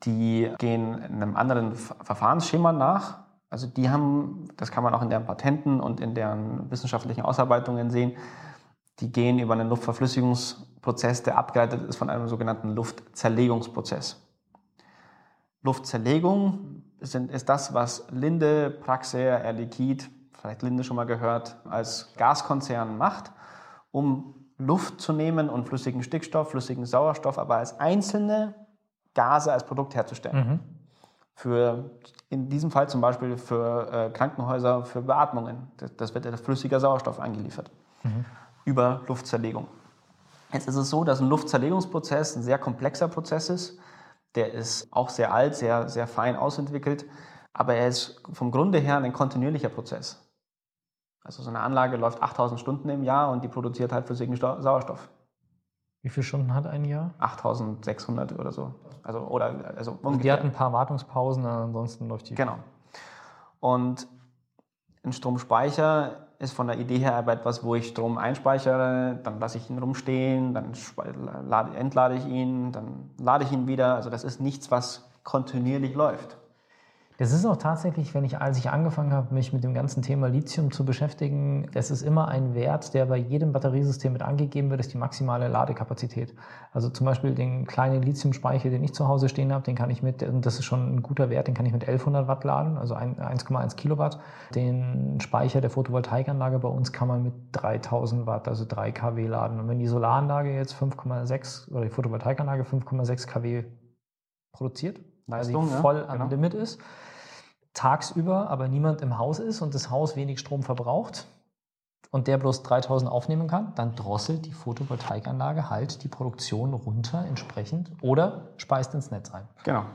Die gehen einem anderen Verfahrensschema nach. Also die haben, das kann man auch in deren Patenten und in deren wissenschaftlichen Ausarbeitungen sehen, die gehen über einen Luftverflüssigungsprozess, der abgeleitet ist von einem sogenannten Luftzerlegungsprozess. Luftzerlegung sind, ist das, was Linde, Praxair, Air Liquide, vielleicht Linde schon mal gehört, als Gaskonzern macht, um Luft zu nehmen und flüssigen Stickstoff, flüssigen Sauerstoff, aber als einzelne Gase als Produkt herzustellen. Mhm. Für, in diesem Fall zum Beispiel für äh, Krankenhäuser, für Beatmungen. Das, das wird als flüssiger Sauerstoff eingeliefert mhm. über Luftzerlegung. Jetzt ist es so, dass ein Luftzerlegungsprozess ein sehr komplexer Prozess ist. Der ist auch sehr alt, sehr, sehr fein ausentwickelt, aber er ist vom Grunde her ein kontinuierlicher Prozess. Also so eine Anlage läuft 8000 Stunden im Jahr und die produziert halt flüssigen Sauerstoff. Wie viele Stunden hat ein Jahr? 8600 oder so. Also, oder, also, also die hat ein paar Wartungspausen, ansonsten läuft die. Genau. Und ein Stromspeicher ist von der Idee her aber etwas, wo ich Strom einspeichere, dann lasse ich ihn rumstehen, dann entlade ich ihn, dann lade ich ihn wieder. Also das ist nichts, was kontinuierlich läuft. Das ist auch tatsächlich, wenn ich, als ich angefangen habe, mich mit dem ganzen Thema Lithium zu beschäftigen, es ist immer ein Wert, der bei jedem Batteriesystem mit angegeben wird, ist die maximale Ladekapazität. Also zum Beispiel den kleinen Lithiumspeicher, den ich zu Hause stehen habe, den kann ich mit, und das ist schon ein guter Wert, den kann ich mit 1100 Watt laden, also 1,1 Kilowatt. Den Speicher der Photovoltaikanlage bei uns kann man mit 3000 Watt, also 3 kW laden. Und wenn die Solaranlage jetzt 5,6 oder die Photovoltaikanlage 5,6 kW produziert, Leistung, also voll ja, am genau. Limit ist, tagsüber aber niemand im Haus ist und das Haus wenig Strom verbraucht und der bloß 3000 aufnehmen kann, dann drosselt die Photovoltaikanlage halt die Produktion runter entsprechend oder speist ins Netz ein. Genau.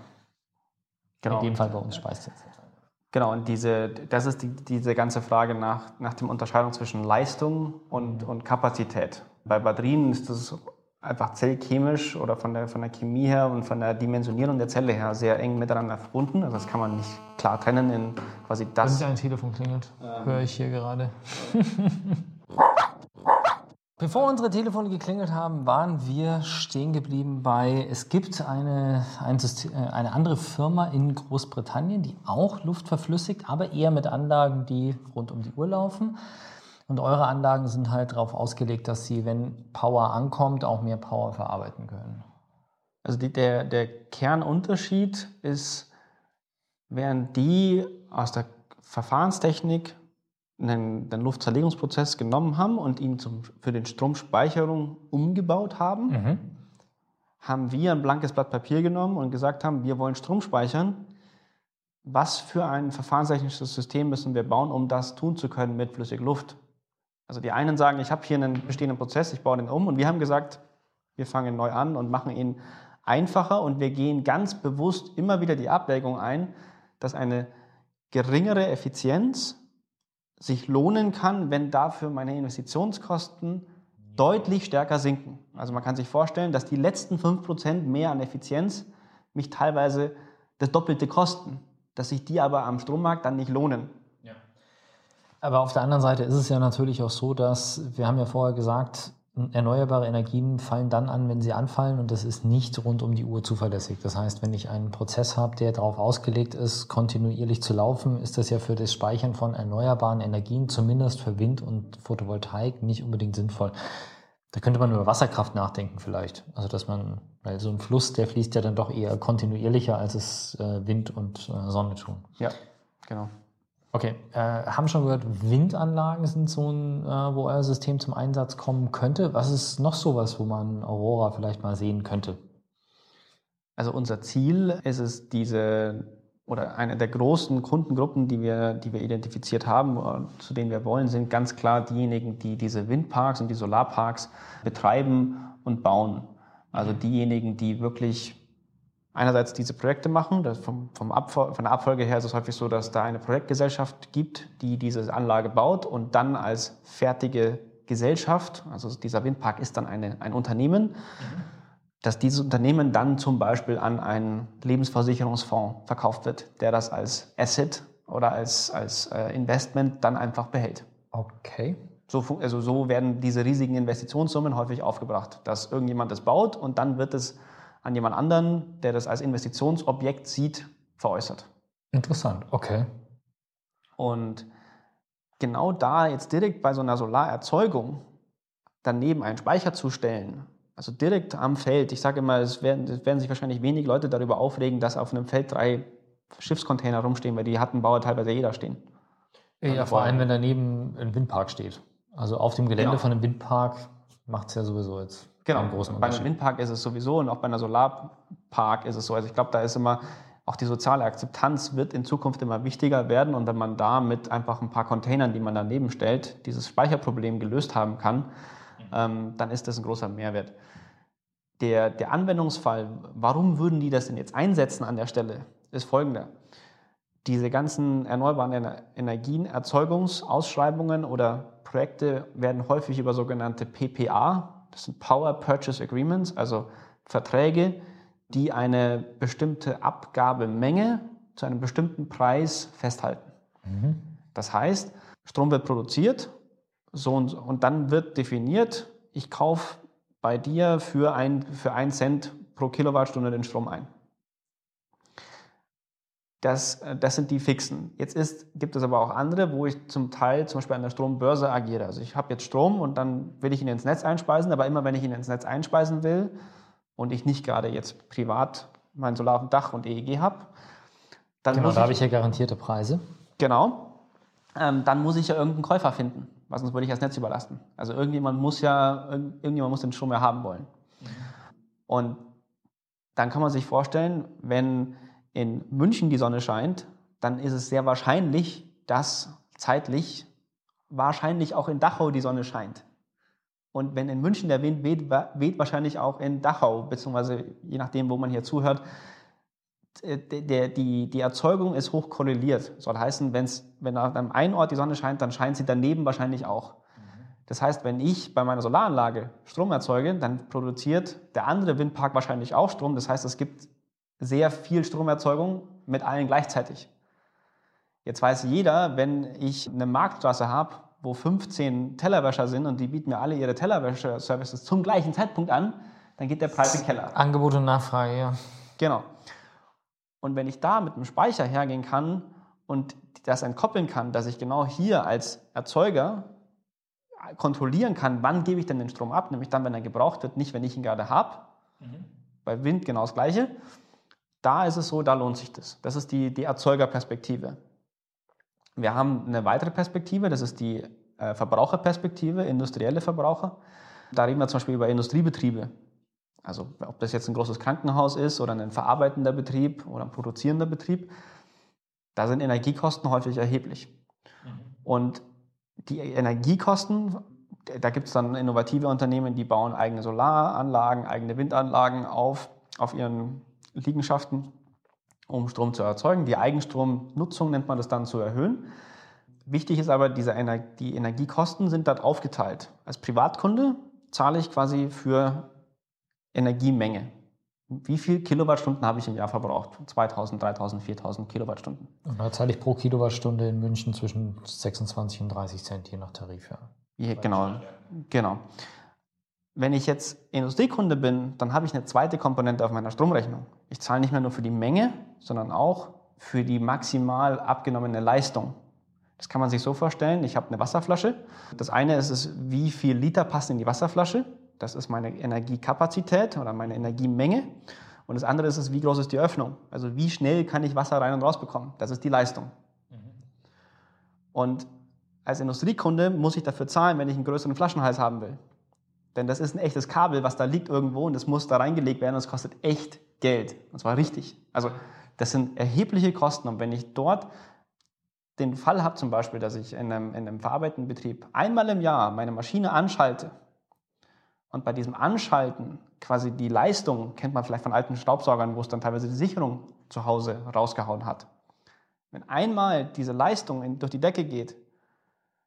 genau. In dem Fall bei uns speist ins Netz ein. Genau, und diese, das ist die, diese ganze Frage nach, nach der Unterscheidung zwischen Leistung und, und Kapazität. Bei Batterien ist das einfach zellchemisch oder von der, von der Chemie her und von der Dimensionierung der Zelle her sehr eng miteinander verbunden. Also das kann man nicht klar trennen in quasi das. Wenn ein Telefon klingelt, ähm. höre ich hier gerade. Bevor unsere Telefone geklingelt haben, waren wir stehen geblieben bei, es gibt eine, ein System, äh, eine andere Firma in Großbritannien, die auch Luft verflüssigt, aber eher mit Anlagen, die rund um die Uhr laufen. Und eure Anlagen sind halt darauf ausgelegt, dass sie, wenn Power ankommt, auch mehr Power verarbeiten können. Also die, der, der Kernunterschied ist, während die aus der Verfahrenstechnik einen, den Luftzerlegungsprozess genommen haben und ihn zum, für den Stromspeicherung umgebaut haben, mhm. haben wir ein blankes Blatt Papier genommen und gesagt haben, wir wollen Strom speichern. Was für ein verfahrenstechnisches System müssen wir bauen, um das tun zu können mit Flüssigluft? Also die einen sagen, ich habe hier einen bestehenden Prozess, ich baue den um und wir haben gesagt, wir fangen neu an und machen ihn einfacher und wir gehen ganz bewusst immer wieder die Abwägung ein, dass eine geringere Effizienz sich lohnen kann, wenn dafür meine Investitionskosten deutlich stärker sinken. Also man kann sich vorstellen, dass die letzten 5% mehr an Effizienz mich teilweise das Doppelte kosten, dass sich die aber am Strommarkt dann nicht lohnen. Aber auf der anderen Seite ist es ja natürlich auch so, dass, wir haben ja vorher gesagt, erneuerbare Energien fallen dann an, wenn sie anfallen und das ist nicht rund um die Uhr zuverlässig. Das heißt, wenn ich einen Prozess habe, der darauf ausgelegt ist, kontinuierlich zu laufen, ist das ja für das Speichern von erneuerbaren Energien, zumindest für Wind und Photovoltaik, nicht unbedingt sinnvoll. Da könnte man über Wasserkraft nachdenken vielleicht. Also dass man, weil so ein Fluss, der fließt ja dann doch eher kontinuierlicher, als es äh, Wind und äh, Sonne tun. Ja, genau. Okay, äh, haben schon gehört, Windanlagen sind so ein, äh, wo euer System zum Einsatz kommen könnte. Was ist noch sowas, wo man Aurora vielleicht mal sehen könnte? Also unser Ziel ist es, diese oder eine der großen Kundengruppen, die wir, die wir identifiziert haben, zu denen wir wollen, sind ganz klar diejenigen, die diese Windparks und die Solarparks betreiben und bauen. Also diejenigen, die wirklich einerseits diese Projekte machen. Vom, vom Abfol von der Abfolge her ist es häufig so, dass da eine Projektgesellschaft gibt, die diese Anlage baut und dann als fertige Gesellschaft, also dieser Windpark ist dann eine, ein Unternehmen, mhm dass dieses Unternehmen dann zum Beispiel an einen Lebensversicherungsfonds verkauft wird, der das als Asset oder als, als äh, Investment dann einfach behält. Okay. So, also so werden diese riesigen Investitionssummen häufig aufgebracht, dass irgendjemand das baut und dann wird es an jemand anderen, der das als Investitionsobjekt sieht, veräußert. Interessant, okay. Und genau da jetzt direkt bei so einer Solarerzeugung daneben einen Speicher zu stellen, also direkt am Feld. Ich sage immer, es werden, es werden sich wahrscheinlich wenig Leute darüber aufregen, dass auf einem Feld drei Schiffscontainer rumstehen, weil die hatten Bauer teilweise jeder stehen. Ja, also vor allem, wenn daneben ein Windpark steht. Also auf dem Gelände genau. von einem Windpark macht es ja sowieso jetzt genau. einen großen. Bei einem Windpark ist es sowieso und auch bei einer Solarpark ist es so. Also ich glaube, da ist immer auch die soziale Akzeptanz wird in Zukunft immer wichtiger werden und wenn man da mit einfach ein paar Containern, die man daneben stellt, dieses Speicherproblem gelöst haben kann, ähm, dann ist das ein großer Mehrwert. Der, der Anwendungsfall, warum würden die das denn jetzt einsetzen an der Stelle, ist folgender. Diese ganzen erneuerbaren Energien, Erzeugungsausschreibungen oder Projekte werden häufig über sogenannte PPA, das sind Power Purchase Agreements, also Verträge, die eine bestimmte Abgabemenge zu einem bestimmten Preis festhalten. Mhm. Das heißt, Strom wird produziert so und, und dann wird definiert, ich kaufe bei dir für ein, für ein Cent pro Kilowattstunde den Strom ein. Das, das sind die fixen. Jetzt ist, gibt es aber auch andere, wo ich zum Teil zum Beispiel an der Strombörse agiere. Also ich habe jetzt Strom und dann will ich ihn ins Netz einspeisen, aber immer wenn ich ihn ins Netz einspeisen will und ich nicht gerade jetzt privat mein Solar auf dem Dach und EEG habe, dann genau, da habe ich ja garantierte Preise. Genau. Ähm, dann muss ich ja irgendeinen Käufer finden weil sonst würde ich das Netz überlasten. Also irgendjemand muss ja, irgendjemand muss den Strom ja haben wollen. Mhm. Und dann kann man sich vorstellen, wenn in München die Sonne scheint, dann ist es sehr wahrscheinlich, dass zeitlich wahrscheinlich auch in Dachau die Sonne scheint. Und wenn in München der Wind weht, weht wahrscheinlich auch in Dachau, beziehungsweise je nachdem, wo man hier zuhört, der, die, die Erzeugung ist hoch korreliert. Soll heißen, wenn's, wenn an einem einen Ort die Sonne scheint, dann scheint sie daneben wahrscheinlich auch. Das heißt, wenn ich bei meiner Solaranlage Strom erzeuge, dann produziert der andere Windpark wahrscheinlich auch Strom. Das heißt, es gibt sehr viel Stromerzeugung mit allen gleichzeitig. Jetzt weiß jeder, wenn ich eine Marktstraße habe, wo 15 Tellerwäscher sind und die bieten mir alle ihre Tellerwäscher-Services zum gleichen Zeitpunkt an, dann geht der Preis in den Keller. Angebot und Nachfrage, ja. Genau. Und wenn ich da mit einem Speicher hergehen kann und das entkoppeln kann, dass ich genau hier als Erzeuger kontrollieren kann, wann gebe ich denn den Strom ab, nämlich dann, wenn er gebraucht wird, nicht, wenn ich ihn gerade habe. Mhm. Bei Wind genau das Gleiche. Da ist es so, da lohnt sich das. Das ist die, die Erzeugerperspektive. Wir haben eine weitere Perspektive, das ist die äh, Verbraucherperspektive, industrielle Verbraucher. Da reden wir zum Beispiel über Industriebetriebe. Also ob das jetzt ein großes Krankenhaus ist oder ein verarbeitender Betrieb oder ein produzierender Betrieb, da sind Energiekosten häufig erheblich. Mhm. Und die Energiekosten, da gibt es dann innovative Unternehmen, die bauen eigene Solaranlagen, eigene Windanlagen auf, auf ihren Liegenschaften, um Strom zu erzeugen. Die Eigenstromnutzung nennt man das dann zu erhöhen. Wichtig ist aber, diese Ener die Energiekosten sind dort aufgeteilt. Als Privatkunde zahle ich quasi für Energiemenge. Wie viel Kilowattstunden habe ich im Jahr verbraucht? 2000, 3000, 4000 Kilowattstunden. Und da zahle ich pro Kilowattstunde in München zwischen 26 und 30 Cent, je nach Tarif. Ja. ja genau, genau. Wenn ich jetzt Industriekunde bin, dann habe ich eine zweite Komponente auf meiner Stromrechnung. Ich zahle nicht mehr nur für die Menge, sondern auch für die maximal abgenommene Leistung. Das kann man sich so vorstellen, ich habe eine Wasserflasche. Das eine ist, es, wie viel Liter passen in die Wasserflasche das ist meine Energiekapazität oder meine Energiemenge. Und das andere ist, es, wie groß ist die Öffnung? Also wie schnell kann ich Wasser rein und raus bekommen? Das ist die Leistung. Mhm. Und als Industriekunde muss ich dafür zahlen, wenn ich einen größeren Flaschenhals haben will. Denn das ist ein echtes Kabel, was da liegt irgendwo und das muss da reingelegt werden und es kostet echt Geld. Und zwar richtig. Also das sind erhebliche Kosten. Und wenn ich dort den Fall habe zum Beispiel, dass ich in einem, in einem verarbeitenden Betrieb einmal im Jahr meine Maschine anschalte und bei diesem Anschalten quasi die Leistung, kennt man vielleicht von alten Staubsaugern, wo es dann teilweise die Sicherung zu Hause rausgehauen hat. Wenn einmal diese Leistung in, durch die Decke geht,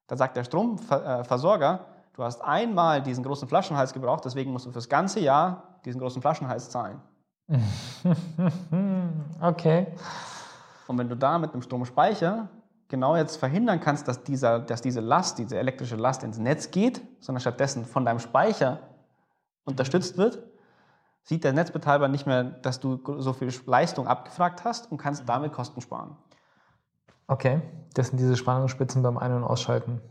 dann sagt der Stromversorger, du hast einmal diesen großen Flaschenhals gebraucht, deswegen musst du fürs ganze Jahr diesen großen Flaschenhals zahlen. okay. Und wenn du da mit einem Stromspeicher genau jetzt verhindern kannst, dass, dieser, dass diese Last, diese elektrische Last ins Netz geht, sondern stattdessen von deinem Speicher unterstützt wird, sieht der Netzbetreiber nicht mehr, dass du so viel Leistung abgefragt hast und kannst damit Kosten sparen. Okay, das sind diese Spannungsspitzen beim Ein- und Ausschalten.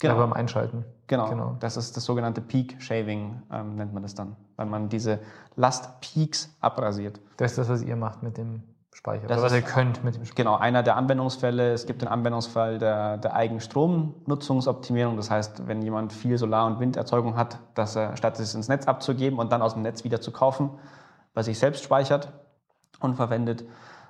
Genau. Ja, beim Einschalten. Genau. genau. Das ist das sogenannte Peak Shaving, ähm, nennt man das dann, weil man diese Lastpeaks abrasiert. Das ist das, was ihr macht mit dem Speicher. Das oder was ihr könnt mit dem Speicher. Genau, einer der Anwendungsfälle. Es gibt den Anwendungsfall der, der Eigenstromnutzungsoptimierung. Das heißt, wenn jemand viel Solar- und Winderzeugung hat, dass er statt es ins Netz abzugeben und dann aus dem Netz wieder zu kaufen, bei sich selbst speichert und verwendet.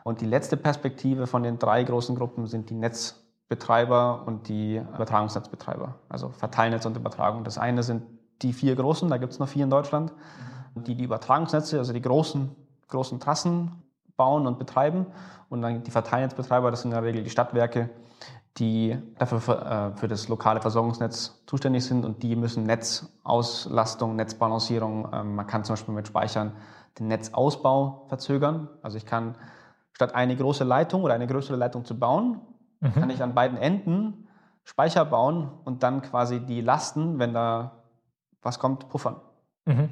Und die letzte Perspektive von den drei großen Gruppen sind die Netz Betreiber und die Übertragungsnetzbetreiber, also Verteilnetz und Übertragung. Das eine sind die vier großen, da gibt es noch vier in Deutschland, die die Übertragungsnetze, also die großen, großen Trassen bauen und betreiben. Und dann die Verteilnetzbetreiber, das sind in der Regel die Stadtwerke, die dafür für, äh, für das lokale Versorgungsnetz zuständig sind und die müssen Netzauslastung, Netzbalancierung, ähm, man kann zum Beispiel mit Speichern den Netzausbau verzögern. Also ich kann statt eine große Leitung oder eine größere Leitung zu bauen, mhm. kann ich an beiden Enden Speicher bauen und dann quasi die Lasten, wenn da was kommt, puffern. Mhm.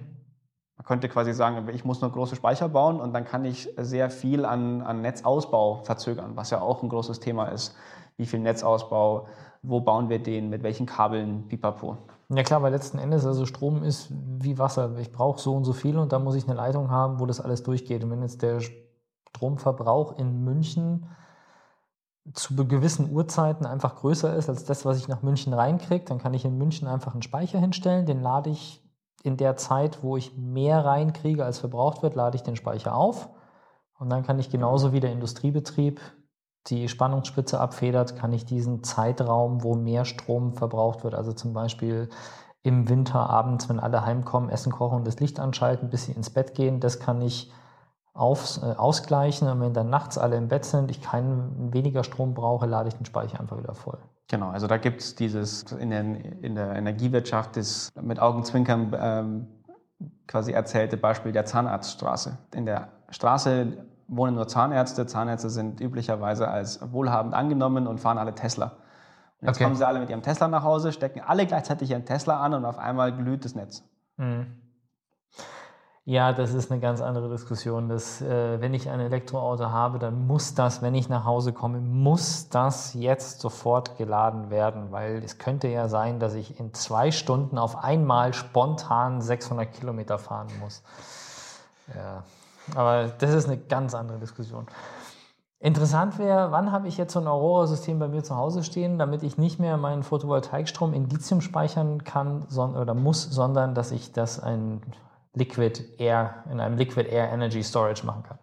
Man könnte quasi sagen, ich muss nur große Speicher bauen und dann kann ich sehr viel an, an Netzausbau verzögern, was ja auch ein großes Thema ist. Wie viel Netzausbau, wo bauen wir den, mit welchen Kabeln, pipapo. Ja klar, weil letzten Endes, also Strom ist wie Wasser. Ich brauche so und so viel und da muss ich eine Leitung haben, wo das alles durchgeht. Und wenn jetzt der Stromverbrauch in München zu gewissen Uhrzeiten einfach größer ist als das, was ich nach München reinkriege, dann kann ich in München einfach einen Speicher hinstellen, den lade ich in der Zeit, wo ich mehr reinkriege, als verbraucht wird, lade ich den Speicher auf und dann kann ich genauso wie der Industriebetrieb die Spannungsspitze abfedert, kann ich diesen Zeitraum, wo mehr Strom verbraucht wird, also zum Beispiel im Winter abends, wenn alle heimkommen, Essen kochen und das Licht anschalten, bis sie ins Bett gehen, das kann ich aufs, äh, ausgleichen. Und wenn dann nachts alle im Bett sind, ich keinen weniger Strom brauche, lade ich den Speicher einfach wieder voll. Genau, also da gibt es dieses in der, in der Energiewirtschaft das mit Augenzwinkern ähm, quasi erzählte Beispiel der Zahnarztstraße. In der Straße wohnen nur Zahnärzte. Zahnärzte sind üblicherweise als wohlhabend angenommen und fahren alle Tesla. Und jetzt okay. kommen sie alle mit ihrem Tesla nach Hause, stecken alle gleichzeitig ihren Tesla an und auf einmal glüht das Netz. Mhm. Ja, das ist eine ganz andere Diskussion. Dass, äh, wenn ich ein Elektroauto habe, dann muss das, wenn ich nach Hause komme, muss das jetzt sofort geladen werden, weil es könnte ja sein, dass ich in zwei Stunden auf einmal spontan 600 Kilometer fahren muss. Ja, aber das ist eine ganz andere Diskussion. Interessant wäre, wann habe ich jetzt so ein Aurora-System bei mir zu Hause stehen, damit ich nicht mehr meinen Photovoltaikstrom in Lithium speichern kann oder muss, sondern dass ich das ein Liquid Air, in einem Liquid Air Energy Storage machen kann?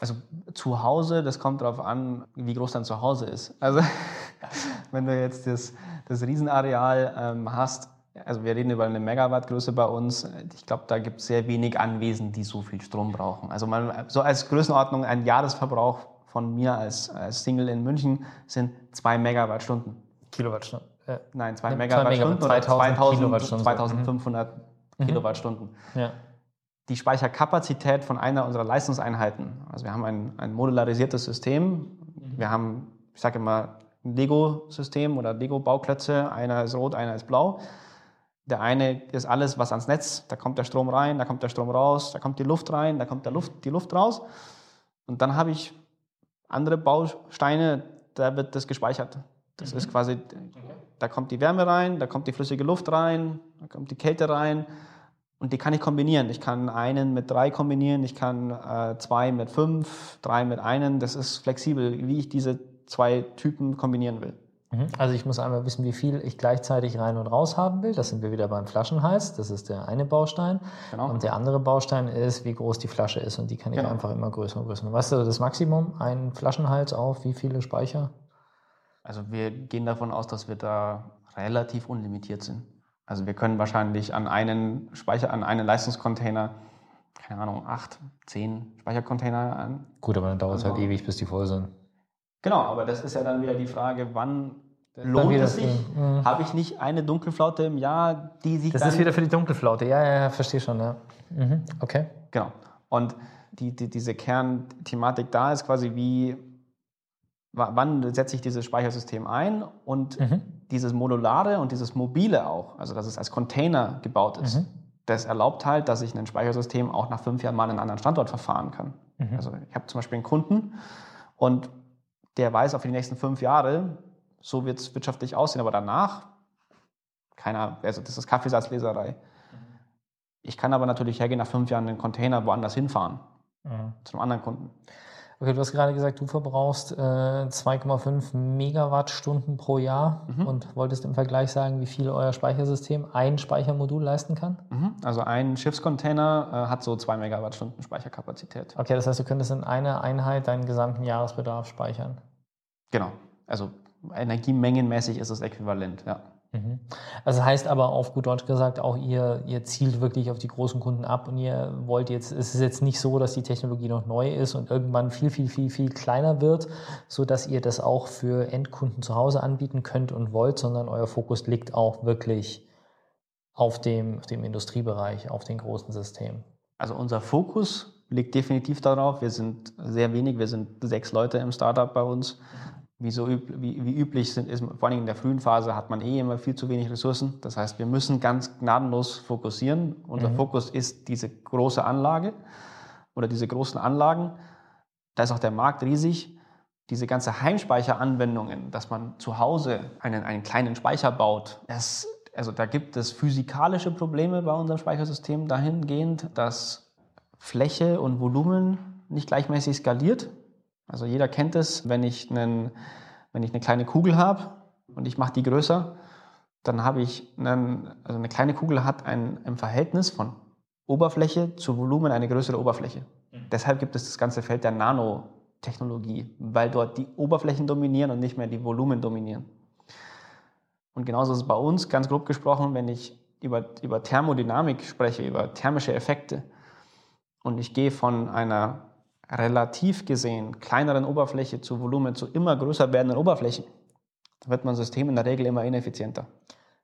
Also zu Hause, das kommt darauf an, wie groß dein Zuhause ist. Also wenn du jetzt das, das Riesenareal ähm, hast, also wir reden über eine Megawattgröße bei uns, ich glaube, da gibt es sehr wenig Anwesen, die so viel Strom brauchen. Also man, so als Größenordnung ein Jahresverbrauch von mir als, als Single in München sind zwei Megawattstunden. Kilowattstunden. Äh, Nein, 2 Megawattstunden oder 2000, 2500 mhm. Kilowattstunden. Ja. Die Speicherkapazität von einer unserer Leistungseinheiten, also wir haben ein, ein modularisiertes System, mhm. wir haben, ich sage immer, ein Lego-System oder Lego-Bauklötze, einer ist rot, einer ist blau. Der eine ist alles, was ans Netz, da kommt der Strom rein, da kommt der Strom raus, da kommt die Luft rein, da kommt der Luft, die Luft raus. Und dann habe ich andere Bausteine, da wird das gespeichert. Das mhm. ist quasi, da kommt die Wärme rein, da kommt die flüssige Luft rein, da kommt die Kälte rein und die kann ich kombinieren. Ich kann einen mit drei kombinieren, ich kann äh, zwei mit fünf, drei mit einen. Das ist flexibel, wie ich diese zwei Typen kombinieren will. Mhm. Also ich muss einmal wissen, wie viel ich gleichzeitig rein und raus haben will. Das sind wir wieder beim Flaschenhals. Das ist der eine Baustein. Genau. Und der andere Baustein ist, wie groß die Flasche ist. Und die kann ich genau. einfach immer größer und größer. Weißt du, das Maximum, ein Flaschenhals auf wie viele Speicher? Also wir gehen davon aus, dass wir da relativ unlimitiert sind. Also wir können wahrscheinlich an einen Speicher, an einen Leistungscontainer, keine Ahnung, acht, zehn Speichercontainer an. Gut, aber dann dauert es halt ewig, bis die voll sind. Genau, aber das ist ja dann wieder die Frage, wann lohnt es sich? Mhm. Habe ich nicht eine Dunkelflaute im Jahr, die sich Das ist wieder für die Dunkelflaute, ja, ja, ja verstehe schon, ja. Mhm. Okay. Genau. Und die, die, diese Kernthematik da ist quasi wie, wann setze ich dieses Speichersystem ein und mhm. dieses Modulare und dieses Mobile auch, also dass es als Container gebaut ist, mhm. das erlaubt halt, dass ich ein Speichersystem auch nach fünf Jahren mal an einen anderen Standort verfahren kann. Mhm. Also ich habe zum Beispiel einen Kunden und der weiß auch für die nächsten fünf Jahre, so wird es wirtschaftlich aussehen, aber danach, keiner, also das ist Kaffeesatzleserei. Ich kann aber natürlich hergehen, nach fünf Jahren einen Container woanders hinfahren, mhm. zu einem anderen Kunden. Okay, du hast gerade gesagt, du verbrauchst äh, 2,5 Megawattstunden pro Jahr mhm. und wolltest im Vergleich sagen, wie viel euer Speichersystem ein Speichermodul leisten kann? Mhm. Also ein Schiffscontainer äh, hat so 2 Megawattstunden Speicherkapazität. Okay, das heißt, du könntest in einer Einheit deinen gesamten Jahresbedarf speichern? Genau. Also energiemengenmäßig ist es äquivalent, ja. Mhm. Also heißt aber auf gut Deutsch gesagt, auch ihr, ihr zielt wirklich auf die großen Kunden ab und ihr wollt jetzt, es ist jetzt nicht so, dass die Technologie noch neu ist und irgendwann viel, viel, viel, viel kleiner wird, so dass ihr das auch für Endkunden zu Hause anbieten könnt und wollt, sondern euer Fokus liegt auch wirklich auf dem, auf dem Industriebereich, auf den großen Systemen. Also unser Fokus liegt definitiv darauf. Wir sind sehr wenig, wir sind sechs Leute im Startup bei uns wie, so üb wie, wie üblich sind, ist, vor allem in der frühen Phase hat man eh immer viel zu wenig Ressourcen. Das heißt, wir müssen ganz gnadenlos fokussieren. Unser mhm. Fokus ist diese große Anlage oder diese großen Anlagen. Da ist auch der Markt riesig. Diese ganze Heimspeicheranwendungen, dass man zu Hause einen, einen kleinen Speicher baut, das, also da gibt es physikalische Probleme bei unserem Speichersystem dahingehend, dass Fläche und Volumen nicht gleichmäßig skaliert. Also jeder kennt es, wenn ich, einen, wenn ich eine kleine Kugel habe und ich mache die größer, dann habe ich einen, also eine kleine Kugel hat ein, ein Verhältnis von Oberfläche zu Volumen eine größere Oberfläche. Mhm. Deshalb gibt es das ganze Feld der Nanotechnologie, weil dort die Oberflächen dominieren und nicht mehr die Volumen dominieren. Und genauso ist es bei uns, ganz grob gesprochen, wenn ich über, über Thermodynamik spreche, über thermische Effekte und ich gehe von einer relativ gesehen kleineren Oberfläche zu Volumen zu immer größer werdenden Oberflächen, wird mein System in der Regel immer ineffizienter.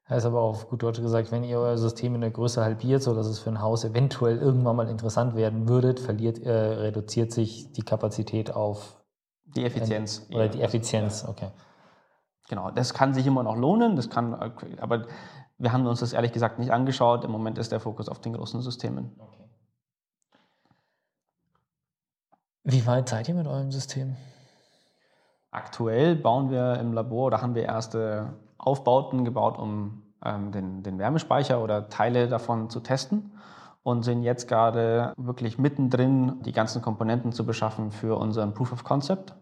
Heißt aber auf gut Deutsch gesagt, wenn ihr euer System in der Größe halbiert, sodass es für ein Haus eventuell irgendwann mal interessant werden würdet, verliert, äh, reduziert sich die Kapazität auf die Effizienz. Ein, oder die Effizienz, okay. Genau, das kann sich immer noch lohnen, das kann, aber wir haben uns das ehrlich gesagt nicht angeschaut. Im Moment ist der Fokus auf den großen Systemen. Okay. Wie weit seid ihr mit eurem System? Aktuell bauen wir im Labor oder haben wir erste Aufbauten gebaut, um ähm, den, den Wärmespeicher oder Teile davon zu testen und sind jetzt gerade wirklich mittendrin, die ganzen Komponenten zu beschaffen für unseren Proof of Concept.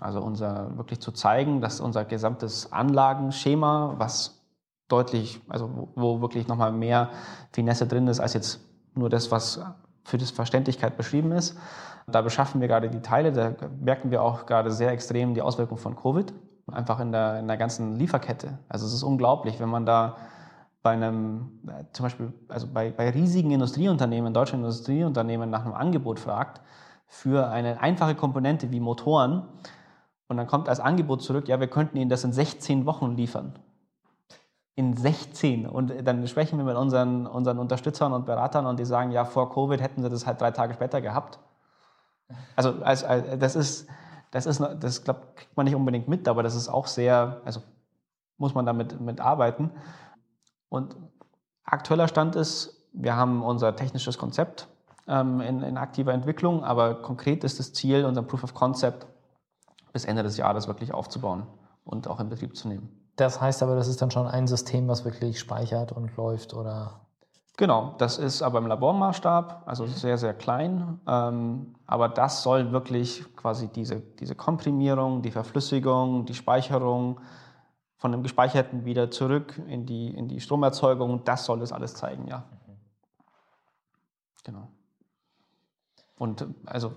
Also unser wirklich zu zeigen, dass unser gesamtes Anlagenschema, was deutlich, also wo, wo wirklich nochmal mehr Finesse drin ist als jetzt nur das, was für die Verständlichkeit beschrieben ist, da beschaffen wir gerade die Teile, da merken wir auch gerade sehr extrem die Auswirkungen von Covid, einfach in der, in der ganzen Lieferkette. Also es ist unglaublich, wenn man da bei einem, zum Beispiel, also bei, bei riesigen Industrieunternehmen, deutschen Industrieunternehmen nach einem Angebot fragt für eine einfache Komponente wie Motoren und dann kommt als Angebot zurück, ja, wir könnten Ihnen das in 16 Wochen liefern in 16. Und dann sprechen wir mit unseren, unseren Unterstützern und Beratern und die sagen, ja, vor Covid hätten sie das halt drei Tage später gehabt. Also, als, als, das ist, das ist, das glaub, kriegt man nicht unbedingt mit, aber das ist auch sehr, also muss man damit mit arbeiten. Und aktueller Stand ist, wir haben unser technisches Konzept ähm, in, in, aktiver Entwicklung, aber konkret ist das Ziel, unser Proof of Concept bis Ende des Jahres wirklich aufzubauen. und auch in Betrieb zu nehmen. Das heißt aber, das ist dann schon ein System, was wirklich speichert und läuft oder? Genau, das ist aber im Labormaßstab, also sehr, sehr klein. Ähm, aber das soll wirklich quasi diese, diese Komprimierung, die Verflüssigung, die Speicherung von dem Gespeicherten wieder zurück in die, in die Stromerzeugung, das soll das alles zeigen, ja. Genau. Und also,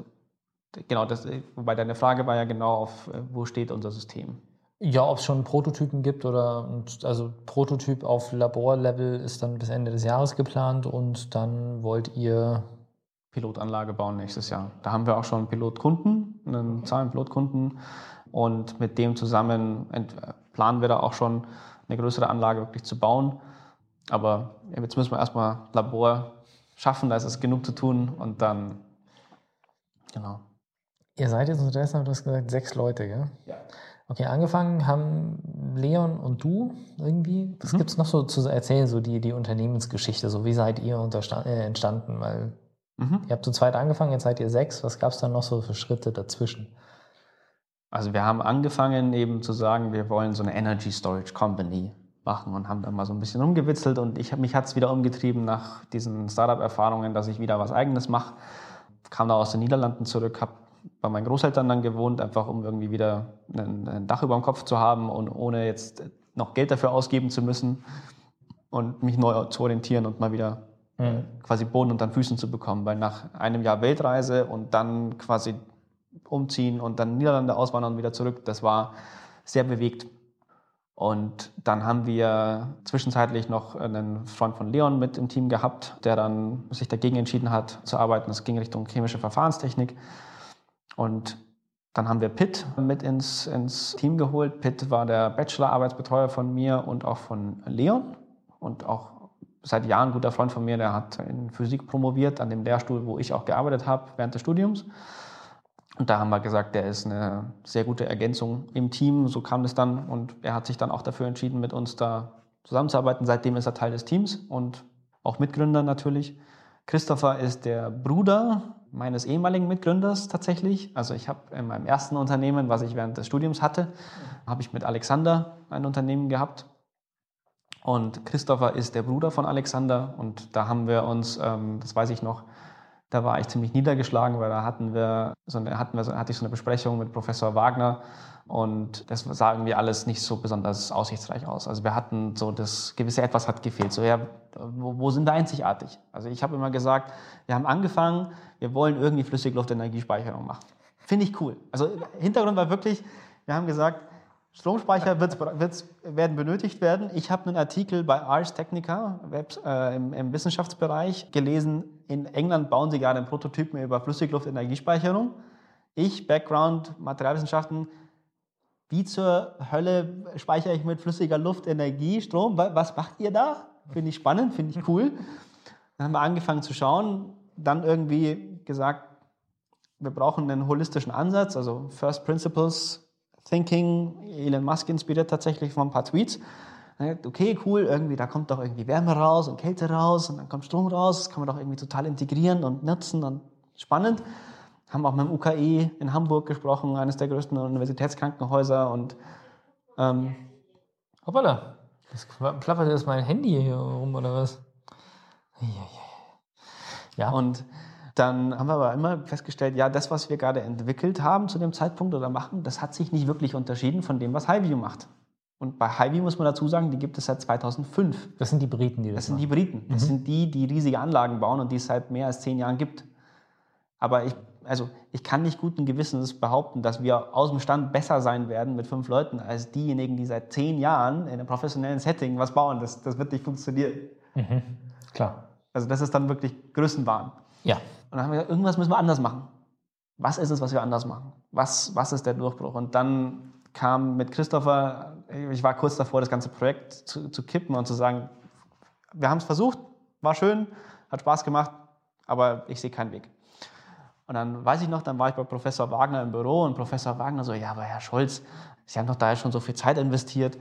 genau, das, wobei deine Frage war ja genau auf, wo steht unser System? Ja, ob es schon Prototypen gibt oder also Prototyp auf Laborlevel ist dann bis Ende des Jahres geplant und dann wollt ihr Pilotanlage bauen nächstes Jahr. Da haben wir auch schon Pilotkunden, einen Zahlen Pilotkunden und mit dem zusammen planen wir da auch schon eine größere Anlage wirklich zu bauen. Aber jetzt müssen wir erstmal Labor schaffen, da ist es genug zu tun und dann genau. Ihr seid jetzt unterdessen, du hast gesagt, sechs Leute, gell? Ja. Okay, angefangen haben Leon und du irgendwie. Was mhm. gibt es noch so zu erzählen, so die, die Unternehmensgeschichte? So wie seid ihr äh, entstanden? Weil mhm. ihr habt zu zweit angefangen, jetzt seid ihr sechs. Was gab es dann noch so für Schritte dazwischen? Also wir haben angefangen eben zu sagen, wir wollen so eine Energy Storage Company machen und haben dann mal so ein bisschen rumgewitzelt und ich, mich hat es wieder umgetrieben nach diesen Startup-Erfahrungen, dass ich wieder was Eigenes mache. Kam da aus den Niederlanden zurück, habe bei meinen Großeltern dann gewohnt, einfach um irgendwie wieder ein, ein Dach über dem Kopf zu haben und ohne jetzt noch Geld dafür ausgeben zu müssen und mich neu zu orientieren und mal wieder mhm. quasi Boden unter den Füßen zu bekommen. Weil nach einem Jahr Weltreise und dann quasi umziehen und dann Niederlande auswandern und wieder zurück, das war sehr bewegt. Und dann haben wir zwischenzeitlich noch einen Freund von Leon mit im Team gehabt, der dann sich dagegen entschieden hat zu arbeiten. Es ging Richtung chemische Verfahrenstechnik. Und dann haben wir Pitt mit ins, ins Team geholt. Pitt war der Bachelor-Arbeitsbetreuer von mir und auch von Leon und auch seit Jahren ein guter Freund von mir, der hat in Physik promoviert an dem Lehrstuhl, wo ich auch gearbeitet habe während des Studiums. Und da haben wir gesagt, der ist eine sehr gute Ergänzung im Team. So kam es dann und er hat sich dann auch dafür entschieden, mit uns da zusammenzuarbeiten. Seitdem ist er Teil des Teams und auch Mitgründer natürlich. Christopher ist der Bruder meines ehemaligen Mitgründers tatsächlich. Also ich habe in meinem ersten Unternehmen, was ich während des Studiums hatte, habe ich mit Alexander ein Unternehmen gehabt. Und Christopher ist der Bruder von Alexander und da haben wir uns, ähm, das weiß ich noch, da war ich ziemlich niedergeschlagen, weil da hatten wir so eine, hatten wir so, hatte ich so eine Besprechung mit Professor Wagner und das sah irgendwie alles nicht so besonders aussichtsreich aus. Also wir hatten so das gewisse Etwas hat gefehlt. So ja, wo, wo sind wir einzigartig? Also ich habe immer gesagt, wir haben angefangen, wir wollen irgendwie Flüssigluftenergiespeicherung machen. Finde ich cool. Also Hintergrund war wirklich, wir haben gesagt, Stromspeicher wird's, wird's, werden benötigt werden. Ich habe einen Artikel bei Ars Technica Web, äh, im, im, Wissenschaftsbereich gelesen. In England bauen sie gerade einen Prototypen über Flüssigluftenergiespeicherung. Ich, Background, Materialwissenschaften, wie zur Hölle speichere ich mit flüssiger Luft Energie, Strom? Was macht ihr da? Finde ich spannend, finde ich cool. Dann haben wir angefangen zu schauen, dann irgendwie gesagt, wir brauchen einen holistischen Ansatz, also First Principles Thinking. Elon Musk inspiriert tatsächlich von ein paar Tweets. Okay, cool, irgendwie, da kommt doch irgendwie Wärme raus und Kälte raus und dann kommt Strom raus. Das kann man doch irgendwie total integrieren und nutzen und spannend. Haben auch mit dem UKE in Hamburg gesprochen, eines der größten Universitätskrankenhäuser und ähm, Hoppala, das plappert jetzt mein Handy hier rum oder was? Ja. Und dann haben wir aber immer festgestellt, ja, das, was wir gerade entwickelt haben zu dem Zeitpunkt oder machen, das hat sich nicht wirklich unterschieden von dem, was Highview macht. Und bei Highview muss man dazu sagen, die gibt es seit 2005. Das sind die Briten, die das Das sind machen. die Briten. Das mhm. sind die, die riesige Anlagen bauen und die es seit mehr als zehn Jahren gibt. Aber ich, also ich kann nicht guten Gewissens behaupten, dass wir aus dem Stand besser sein werden mit fünf Leuten als diejenigen, die seit zehn Jahren in einem professionellen Setting was bauen. Das, das wird nicht funktionieren. Mhm. Klar. Also das ist dann wirklich Größenwahn. Ja. Und dann haben wir gesagt, irgendwas müssen wir anders machen. Was ist es, was wir anders machen? Was, was ist der Durchbruch? Und dann kam mit Christopher, ich war kurz davor, das ganze Projekt zu, zu kippen und zu sagen, wir haben es versucht, war schön, hat Spaß gemacht, aber ich sehe keinen Weg. Und dann weiß ich noch, dann war ich bei Professor Wagner im Büro und Professor Wagner so, ja, aber Herr Scholz, Sie haben doch da ja schon so viel Zeit investiert,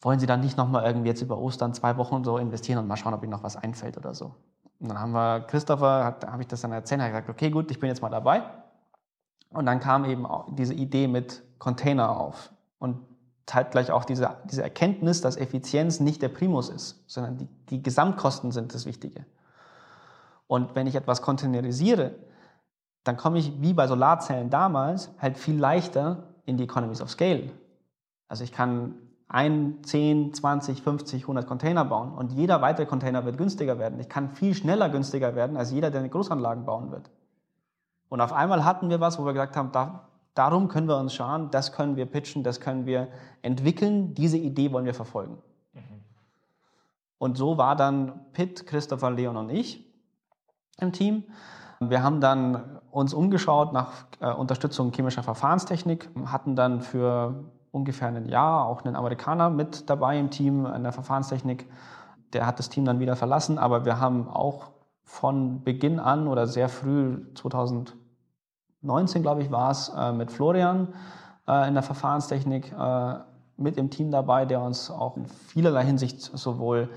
wollen Sie dann nicht nochmal irgendwie jetzt über Ostern zwei Wochen so investieren und mal schauen, ob Ihnen noch was einfällt oder so? Und dann haben wir, Christopher, habe ich das dann erzählt, hat gesagt, okay, gut, ich bin jetzt mal dabei. Und dann kam eben diese Idee mit Container auf. Und zeitgleich auch diese, diese Erkenntnis, dass Effizienz nicht der Primus ist, sondern die, die Gesamtkosten sind das Wichtige. Und wenn ich etwas containerisiere, dann komme ich wie bei Solarzellen damals halt viel leichter in die Economies of Scale. Also ich kann ein, 10, 20, 50, 100 Container bauen und jeder weitere Container wird günstiger werden. Ich kann viel schneller günstiger werden als jeder, der eine Großanlagen bauen wird. Und auf einmal hatten wir was, wo wir gesagt haben, da, darum können wir uns schauen, das können wir pitchen, das können wir entwickeln, diese Idee wollen wir verfolgen. Mhm. Und so war dann Pitt, Christopher, Leon und ich im Team. Wir haben dann uns umgeschaut nach äh, Unterstützung chemischer Verfahrenstechnik, hatten dann für ungefähr ein Jahr auch einen Amerikaner mit dabei im Team in der Verfahrenstechnik. Der hat das Team dann wieder verlassen, aber wir haben auch von Beginn an oder sehr früh 2019, glaube ich, war es, äh, mit Florian äh, in der Verfahrenstechnik mit im Team dabei, der uns auch in vielerlei Hinsicht sowohl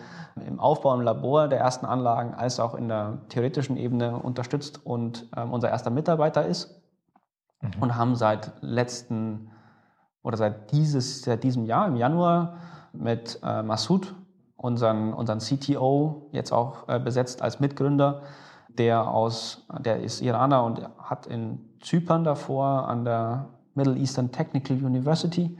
im Aufbau im Labor der ersten Anlagen als auch in der theoretischen Ebene unterstützt und ähm, unser erster Mitarbeiter ist. Mhm. Und haben seit letzten oder seit, dieses, seit diesem Jahr, im Januar, mit äh, Massoud, unseren, unseren CTO, jetzt auch äh, besetzt als Mitgründer, der, aus, der ist Iraner und hat in Zypern davor an der Middle Eastern Technical University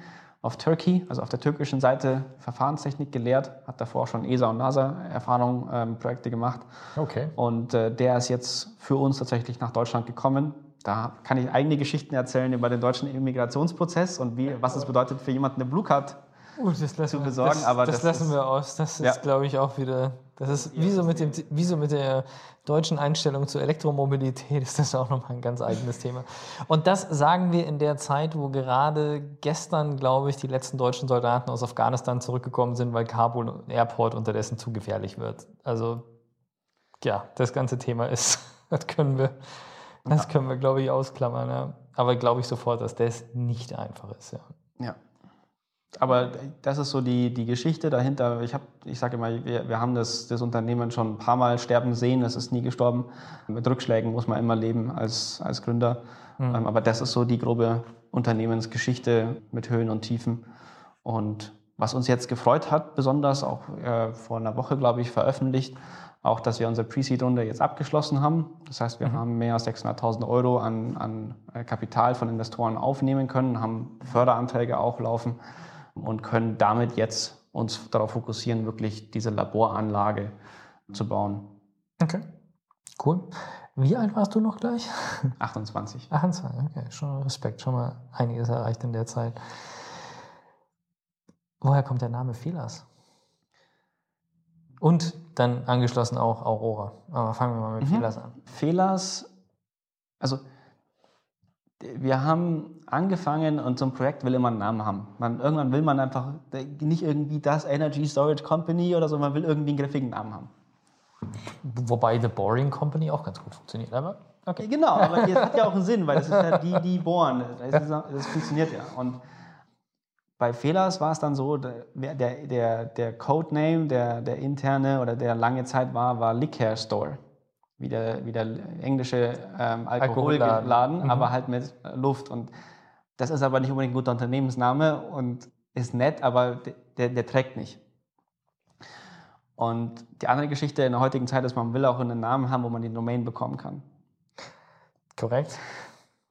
auf Turkey, also auf der türkischen Seite Verfahrenstechnik gelehrt, hat davor schon ESA und NASA Erfahrungen, ähm, Projekte gemacht. Okay. Und äh, der ist jetzt für uns tatsächlich nach Deutschland gekommen. Da kann ich eigene Geschichten erzählen über den deutschen Immigrationsprozess und wie, was es bedeutet für jemanden eine Blue Card Uh, das lassen zu besorgen. Das, aber das, das lassen ist, wir aus. Das ist, Ja. glaube ich, auch wieder. Das ist wie so, mit dem, wie so mit der deutschen Einstellung zur Elektromobilität ist das auch nochmal ein ganz eigenes Thema. Und das sagen wir in der Zeit, wo gerade gestern, glaube ich, die letzten deutschen Soldaten aus Afghanistan zurückgekommen sind, weil Kabul Airport unterdessen zu gefährlich wird. Also ja, das ganze Thema ist, das können wir, das können wir, glaube ich, ausklammern. Ja. Aber glaube ich sofort, dass das nicht einfach ist. Ja. Ja. Aber das ist so die, die Geschichte dahinter. Ich, hab- ich sage immer, wir, wir haben das, das Unternehmen schon ein paar Mal sterben sehen, es ist nie gestorben. Mit Rückschlägen muss man immer leben als, als Gründer. Ähm, Aber das ist so die grobe Unternehmensgeschichte mit Höhen und Tiefen. Und was uns jetzt gefreut hat, besonders auch äh, vor einer Woche, glaube ich, veröffentlicht, auch, dass wir unsere Pre-Seed-Runde jetzt abgeschlossen haben. Das heißt, wir haben mehr als 600.000 Euro an, an äh, Kapital von Investoren aufnehmen können, haben Förderanträge auch laufen und können damit jetzt uns darauf fokussieren, wirklich diese Laboranlage zu bauen. Okay. Cool. Wie alt warst du noch gleich? 28. 28, okay, schon Respekt, schon mal einiges erreicht in der Zeit. Woher kommt der Name Felas? Und dann angeschlossen auch Aurora. Aber fangen wir mal mit Mhm. Felas an. Fehlers, also wir haben angefangen und so ein Projekt will immer einen Namen haben. Man, irgendwann will man einfach nicht irgendwie das Energy Storage Company oder so, man will irgendwie einen griffigen Namen haben. Wobei The Boring Company auch ganz gut funktioniert, aber okay. Genau, aber das hat ja auch einen Sinn, weil das ist ja die, die bohren. Das, das funktioniert ja. Und bei Fehlers war es dann so, der, der, der, Codename, der, der interne oder der lange Zeit war, war Liquor Store. Wie der, wie der englische ähm, Alkoholladen. Alkoholladen, Mhm. aber halt mit Luft. Und das ist aber nicht unbedingt ein guter Unternehmensname und ist nett, aber der, der trägt nicht. Und die andere Geschichte in der heutigen Zeit ist, man will auch einen Namen haben, wo man die Domain bekommen kann Korrekt.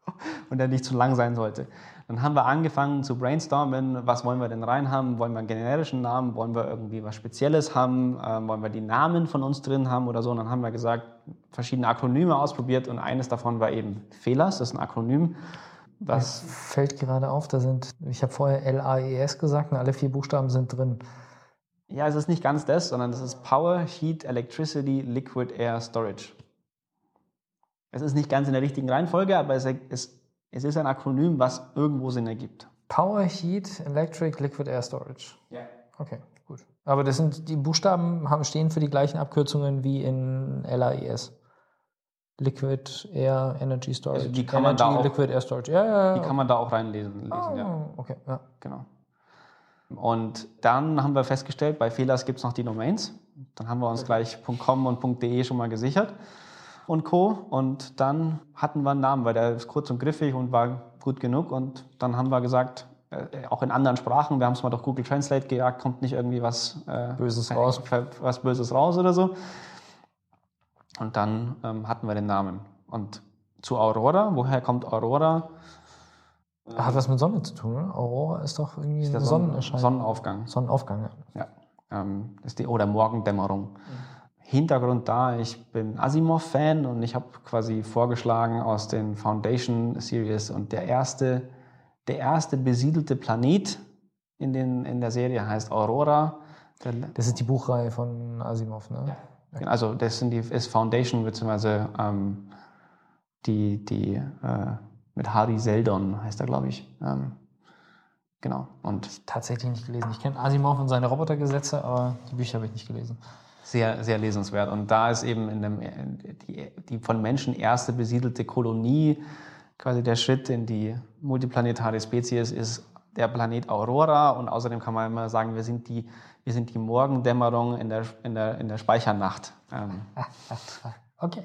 und der nicht zu lang sein sollte. Dann haben wir angefangen zu brainstormen, was wollen wir denn rein haben? Wollen wir einen generischen Namen? Wollen wir irgendwie was Spezielles haben? Ähm, wollen wir die Namen von uns drin haben oder so? Und dann haben wir gesagt, verschiedene Akronyme ausprobiert und eines davon war eben FELAS, das ist ein Akronym, Das was fällt gerade auf, da sind, ich habe vorher L-A-E-S gesagt und alle vier Buchstaben sind drin. Ja, es ist nicht ganz das, sondern das ist Power, Heat, Electricity, Liquid Air Storage. Es ist nicht ganz in der richtigen Reihenfolge, aber es, es, es ist ein Akronym, was irgendwo Sinn ergibt. Power, Heat, Electric, Liquid Air Storage. Ja. Okay, gut. Aber das sind die Buchstaben haben, stehen für die gleichen Abkürzungen wie in LAES. Liquid Air Energy Storage. Also die kann man Energy, da auch- Liquid Air Storage. Ja, ja, ja. Die kann man da auch reinlesen. Lesen, oh, ja. Okay, ja. Genau. Und dann haben wir festgestellt, bei Fehlers gibt es noch die Domains. Dann haben wir uns gleich .com und .de schon mal gesichert und Co. Und dann hatten wir einen Namen, weil der ist kurz und griffig und war gut genug. Und dann haben wir gesagt, äh, auch in anderen Sprachen. Wir haben es mal durch Google Translate gejagt, kommt nicht irgendwie was äh, Böses raus. Was Böses raus oder so. Und dann ähm, hatten wir den Namen. Und zu Aurora, woher kommt Aurora? Hat was mit Sonne zu tun, oder? Aurora ist doch irgendwie ist eine Sonnenerscheinung. Sonnenaufgang. Sonnenaufgang, ja. ja. Ähm, ist die, oder Morgendämmerung. Mhm. Hintergrund da, ich bin Asimov-Fan und ich habe quasi vorgeschlagen aus den Foundation Series und der erste, der erste besiedelte Planet in, den, in der Serie heißt Aurora. das ist die Buchreihe von Asimov, ne? Ja. Okay. Also das sind die, ist Foundation beziehungsweise ähm, die, die äh, mit Harry Seldon heißt er, glaube ich. Ähm, genau. Und tatsächlich nicht gelesen. Ich kenne Asimov und seine Robotergesetze, aber die Bücher habe ich nicht gelesen. Sehr, sehr lesenswert. Und da ist eben in dem, die, die von Menschen erste besiedelte Kolonie, quasi der Schritt in die multiplanetare Spezies, ist der Planet Aurora. Und außerdem kann man immer sagen, wir sind die, wir sind die Morgendämmerung in der, in der, in der Speichernacht. Ähm. Okay.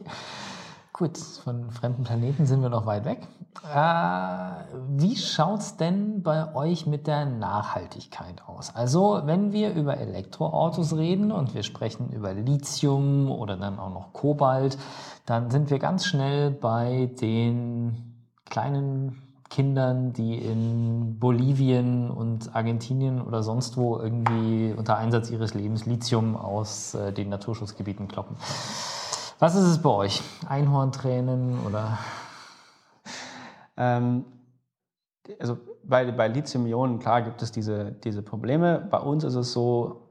Gut, von fremden Planeten sind wir noch weit weg. Äh, wie schaut es denn bei euch mit der Nachhaltigkeit aus? Also, wenn wir über Elektroautos reden und wir sprechen über Lithium oder dann auch noch Kobalt, dann sind wir ganz schnell bei den kleinen Kindern, die in Bolivien und Argentinien oder sonst wo irgendwie unter Einsatz ihres Lebens Lithium aus äh, den Naturschutzgebieten kloppen. Was ist es bei euch? Einhorntränen oder? Ähm, also bei, bei Lithium-Ionen, klar, gibt es diese, diese Probleme. Bei uns ist es so,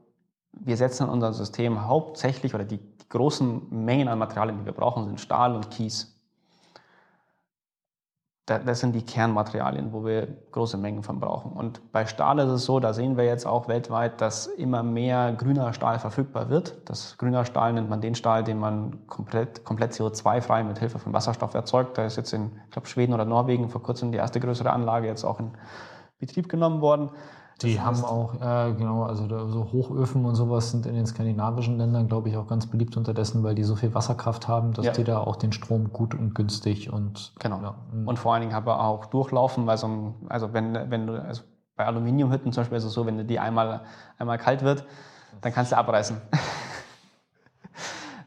wir setzen unser System hauptsächlich oder die, die großen Mengen an Materialien, die wir brauchen, sind Stahl und Kies das sind die Kernmaterialien, wo wir große Mengen von brauchen. Und bei Stahl ist es so, da sehen wir jetzt auch weltweit, dass immer mehr grüner Stahl verfügbar wird. Das grüner Stahl nennt man den Stahl, den man komplett, komplett CO2-frei mit Hilfe von Wasserstoff erzeugt. Da ist jetzt in, ich glaube, Schweden oder Norwegen vor kurzem die erste größere Anlage jetzt auch in Betrieb genommen worden. Die das haben auch, äh, genau, also so Hochöfen und sowas sind in den skandinavischen Ländern, glaube ich, auch ganz beliebt unterdessen, weil die so viel Wasserkraft haben, dass ja. die da auch den Strom gut und günstig und. Genau. Ja, mm. und vor allen Dingen aber auch durchlaufen, weil so ein, also wenn, wenn du, also bei Aluminiumhütten zum Beispiel ist es so, wenn die einmal, einmal kalt wird, dann kannst du abreißen.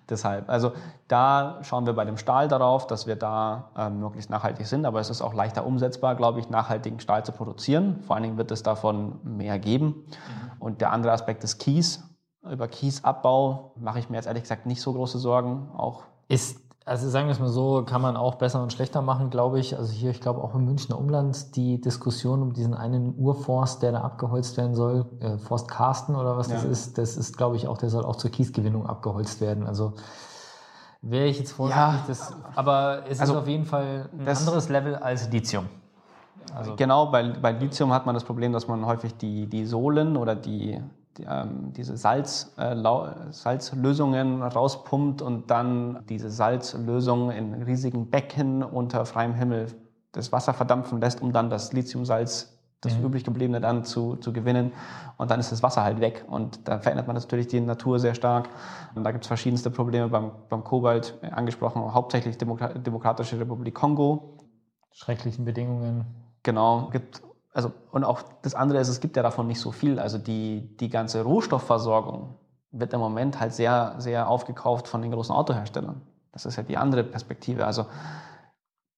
Deshalb, also da schauen wir bei dem Stahl darauf, dass wir da ähm, möglichst nachhaltig sind, aber es ist auch leichter umsetzbar, glaube ich, nachhaltigen Stahl zu produzieren. Vor allen Dingen wird es davon mehr geben. Mhm. Und der andere Aspekt ist Kies. Über Kiesabbau mache ich mir jetzt ehrlich gesagt nicht so große Sorgen. Auch ist also sagen wir es mal so, kann man auch besser und schlechter machen, glaube ich. Also hier, ich glaube auch im Münchner Umland, die Diskussion um diesen einen Urforst, der da abgeholzt werden soll, äh, Forst Karsten oder was ja. das ist, das ist, glaube ich, auch, der soll auch zur Kiesgewinnung abgeholzt werden. Also wäre ich jetzt vorsichtig, ja, das, aber es also, ist auf jeden Fall ein anderes Level als Lithium. Also genau, bei, bei Lithium hat man das Problem, dass man häufig die, die Sohlen oder die, diese Salz, äh, Salzlösungen rauspumpt und dann diese Salzlösung in riesigen Becken unter freiem Himmel das Wasser verdampfen lässt, um dann das Lithiumsalz, das mhm. übrig gebliebene, dann zu, zu gewinnen. Und dann ist das Wasser halt weg. Und da verändert man natürlich die Natur sehr stark. Und da gibt es verschiedenste Probleme beim, beim Kobalt, angesprochen, hauptsächlich Demokratische Republik Kongo. Schrecklichen Bedingungen. Genau, gibt also, und auch das andere ist, es gibt ja davon nicht so viel. Also die, die ganze Rohstoffversorgung wird im Moment halt sehr, sehr aufgekauft von den großen Autoherstellern. Das ist ja die andere Perspektive. Also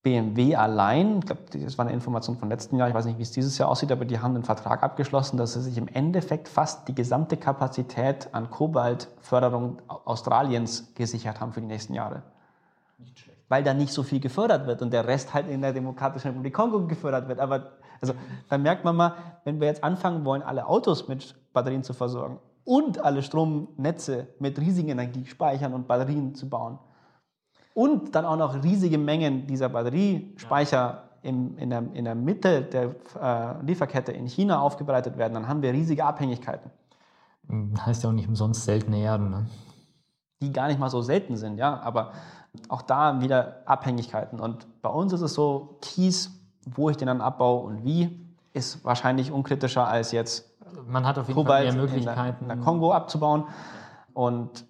BMW allein, ich glaube, das war eine Information von letzten Jahr, ich weiß nicht, wie es dieses Jahr aussieht, aber die haben einen Vertrag abgeschlossen, dass sie sich im Endeffekt fast die gesamte Kapazität an Kobaltförderung Australiens gesichert haben für die nächsten Jahre. Nicht schlecht. Weil da nicht so viel gefördert wird und der Rest halt in der Demokratischen Republik Kongo gefördert wird. Aber also da merkt man mal, wenn wir jetzt anfangen wollen, alle Autos mit Batterien zu versorgen und alle Stromnetze mit riesigen Energiespeichern und Batterien zu bauen und dann auch noch riesige Mengen dieser Batteriespeicher im, in, der, in der Mitte der äh, Lieferkette in China aufbereitet werden, dann haben wir riesige Abhängigkeiten. Heißt ja auch nicht umsonst seltene Erden. Ne? Die gar nicht mal so selten sind, ja, aber auch da wieder Abhängigkeiten. Und bei uns ist es so, Kies wo ich den dann abbaue und wie, ist wahrscheinlich unkritischer als jetzt man hat auf jeden Kobalt Fall mehr Möglichkeiten in der, in der Kongo abzubauen und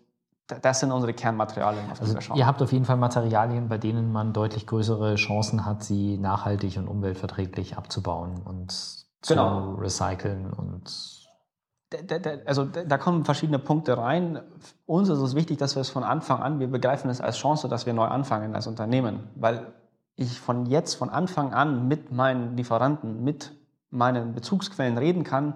das sind unsere Kernmaterialien, auf also. Ihr habt auf jeden Fall Materialien, bei denen man deutlich größere Chancen hat, sie nachhaltig und umweltverträglich abzubauen. Und genau. zu recyceln und also da kommen verschiedene Punkte rein. Uns ist es wichtig, dass wir es von Anfang an, wir begreifen es als Chance, dass wir neu anfangen als Unternehmen, weil ich von jetzt, von Anfang an mit meinen Lieferanten, mit meinen Bezugsquellen reden kann,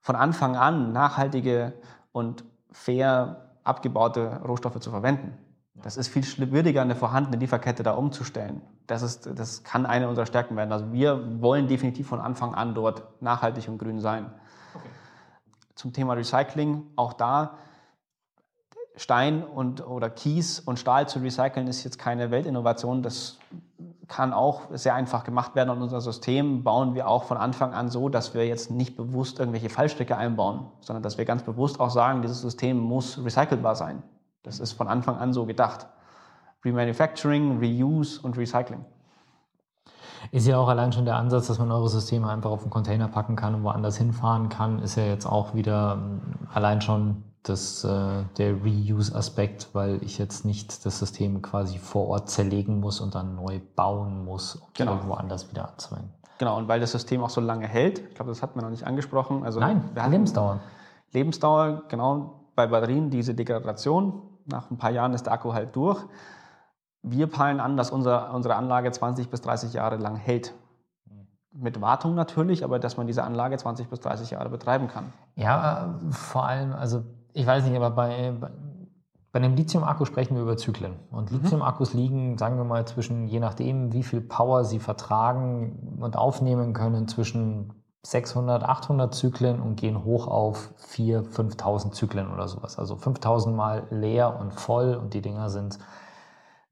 von Anfang an nachhaltige und fair abgebaute Rohstoffe zu verwenden. Das ist viel schwieriger, eine vorhandene Lieferkette da umzustellen. Das, ist, das kann eine unserer Stärken werden. Also wir wollen definitiv von Anfang an dort nachhaltig und grün sein. Okay. Zum Thema Recycling, auch da Stein und, oder Kies und Stahl zu recyceln ist jetzt keine Weltinnovation. Das kann auch sehr einfach gemacht werden und unser System bauen wir auch von Anfang an so, dass wir jetzt nicht bewusst irgendwelche Fallstricke einbauen, sondern dass wir ganz bewusst auch sagen, dieses System muss recycelbar sein. Das ist von Anfang an so gedacht. Remanufacturing, Reuse und Recycling. Ist ja auch allein schon der Ansatz, dass man eure Systeme einfach auf einen Container packen kann und woanders hinfahren kann, ist ja jetzt auch wieder ähm, allein schon das, äh, der Reuse-Aspekt, weil ich jetzt nicht das System quasi vor Ort zerlegen muss und dann neu bauen muss, um genau. irgendwo anders wieder anzuwenden. Genau, und weil das System auch so lange hält, ich glaube, das hat man noch nicht angesprochen. Also Nein, Lebensdauer. Lebensdauer, genau, bei Batterien diese Degradation. Nach ein paar Jahren ist der Akku halt durch. Wir peilen an, dass unser, unsere Anlage 20 bis 30 Jahre lang hält mit Wartung natürlich, aber dass man diese Anlage 20 bis 30 Jahre betreiben kann. Ja, vor allem, also ich weiß nicht, aber bei, bei einem Lithium-Akku sprechen wir über Zyklen. Und mhm. Lithium-Akkus liegen, sagen wir mal, zwischen, je nachdem, wie viel Power sie vertragen und aufnehmen können, zwischen 600, 800 Zyklen und gehen hoch auf 4.000, 5.000 Zyklen oder sowas. Also 5.000 Mal leer und voll und die Dinger sind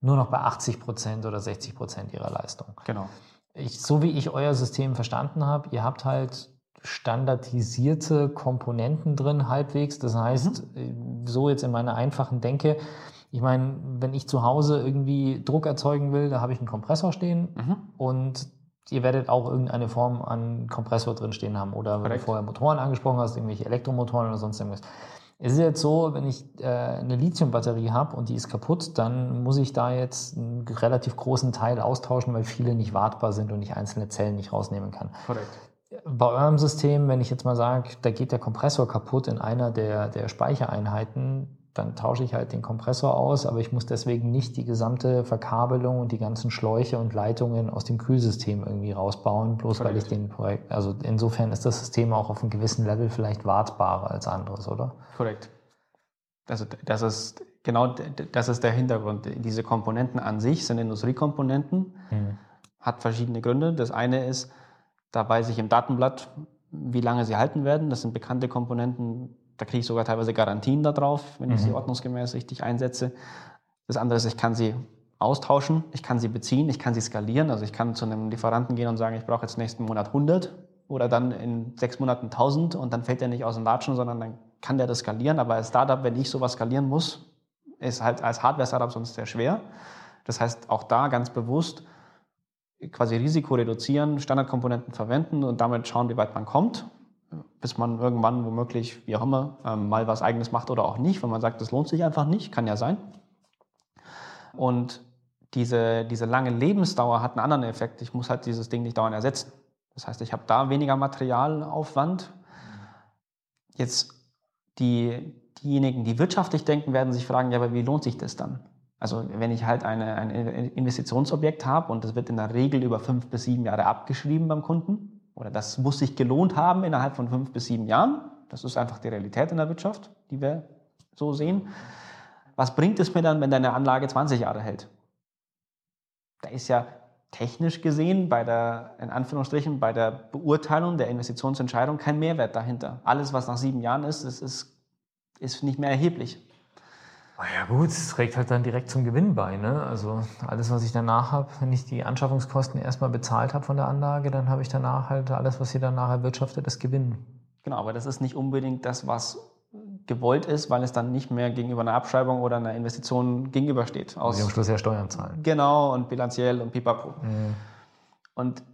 nur noch bei 80 Prozent oder 60 Prozent ihrer Leistung. Genau. Ich, so wie ich euer System verstanden habe, ihr habt halt standardisierte Komponenten drin halbwegs. Das heißt, mhm. so jetzt in meiner einfachen Denke, ich meine, wenn ich zu Hause irgendwie Druck erzeugen will, da habe ich einen Kompressor stehen mhm. und ihr werdet auch irgendeine Form an Kompressor drin stehen haben. Oder wenn du vorher Motoren angesprochen hast, irgendwelche Elektromotoren oder sonst irgendwas. Es ist jetzt so, wenn ich äh, eine Lithiumbatterie habe und die ist kaputt, dann muss ich da jetzt einen relativ großen Teil austauschen, weil viele nicht wartbar sind und ich einzelne Zellen nicht rausnehmen kann. Korrekt bei eurem System, wenn ich jetzt mal sage, da geht der Kompressor kaputt in einer der, der Speichereinheiten, dann tausche ich halt den Kompressor aus, aber ich muss deswegen nicht die gesamte Verkabelung und die ganzen Schläuche und Leitungen aus dem Kühlsystem irgendwie rausbauen, bloß Korrekt. weil ich den Projekt, also insofern ist das System auch auf einem gewissen Level vielleicht wartbarer als anderes, oder? Korrekt. Also das ist genau das ist der Hintergrund. Diese Komponenten an sich sind Industriekomponenten, hm. hat verschiedene Gründe. Das eine ist, da weiß ich im Datenblatt, wie lange sie halten werden. Das sind bekannte Komponenten. Da kriege ich sogar teilweise Garantien darauf, wenn ich sie mhm. ordnungsgemäß richtig einsetze. Das andere ist, ich kann sie austauschen, ich kann sie beziehen, ich kann sie skalieren. Also ich kann zu einem Lieferanten gehen und sagen, ich brauche jetzt nächsten Monat 100 oder dann in sechs Monaten 1000 und dann fällt er nicht aus dem Latschen, sondern dann kann der das skalieren. Aber als Startup, wenn ich sowas skalieren muss, ist halt als Hardware-Startup sonst sehr schwer. Das heißt, auch da ganz bewusst quasi Risiko reduzieren, Standardkomponenten verwenden und damit schauen, wie weit man kommt, bis man irgendwann womöglich, wie auch immer, ähm, mal was eigenes macht oder auch nicht, wenn man sagt, das lohnt sich einfach nicht, kann ja sein. Und diese, diese lange Lebensdauer hat einen anderen Effekt. Ich muss halt dieses Ding nicht dauernd ersetzen. Das heißt, ich habe da weniger Materialaufwand. Jetzt die, diejenigen, die wirtschaftlich denken, werden sich fragen, ja, aber wie lohnt sich das dann? Also wenn ich halt eine, ein Investitionsobjekt habe und das wird in der Regel über fünf bis sieben Jahre abgeschrieben beim Kunden oder das muss sich gelohnt haben innerhalb von fünf bis sieben Jahren, das ist einfach die Realität in der Wirtschaft, die wir so sehen. Was bringt es mir dann, wenn deine Anlage 20 Jahre hält? Da ist ja technisch gesehen bei der, in Anführungsstrichen, bei der Beurteilung der Investitionsentscheidung kein Mehrwert dahinter. Alles, was nach sieben Jahren ist, ist, ist, ist nicht mehr erheblich. Ah ja gut, es trägt halt dann direkt zum Gewinn bei. Ne? Also alles, was ich danach habe, wenn ich die Anschaffungskosten erstmal bezahlt habe von der Anlage, dann habe ich danach halt alles, was sie danach erwirtschaftet, das Gewinn. Genau, aber das ist nicht unbedingt das, was gewollt ist, weil es dann nicht mehr gegenüber einer Abschreibung oder einer Investition gegenübersteht. Aus, Sie am Schluss ja Steuern zahlen. Genau, und bilanziell und pipapo. Mhm. Und,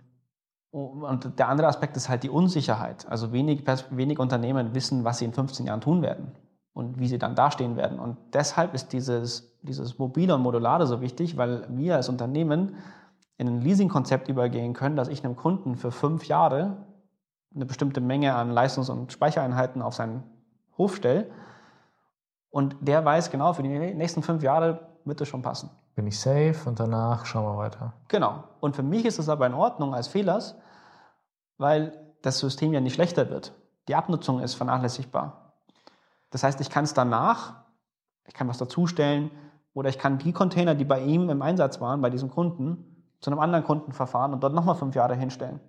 und der andere Aspekt ist halt die Unsicherheit. Also wenig, wenig Unternehmen wissen, was sie in 15 Jahren tun werden und wie sie dann dastehen werden. Und deshalb ist dieses, dieses mobile und modulare so wichtig, weil wir als Unternehmen in ein Leasingkonzept übergehen können, dass ich einem Kunden für fünf Jahre eine bestimmte Menge an Leistungs- und Speichereinheiten auf seinen Hof stelle. Und der weiß genau, für die nächsten fünf Jahre wird es schon passen. Bin ich safe und danach schauen wir weiter. Genau. Und für mich ist es aber in Ordnung als Fehlers, weil das System ja nicht schlechter wird. Die Abnutzung ist vernachlässigbar. Das heißt, ich kann es danach, ich kann was dazustellen oder ich kann die Container, die bei ihm im Einsatz waren, bei diesem Kunden, zu einem anderen Kunden verfahren und dort nochmal fünf Jahre hinstellen.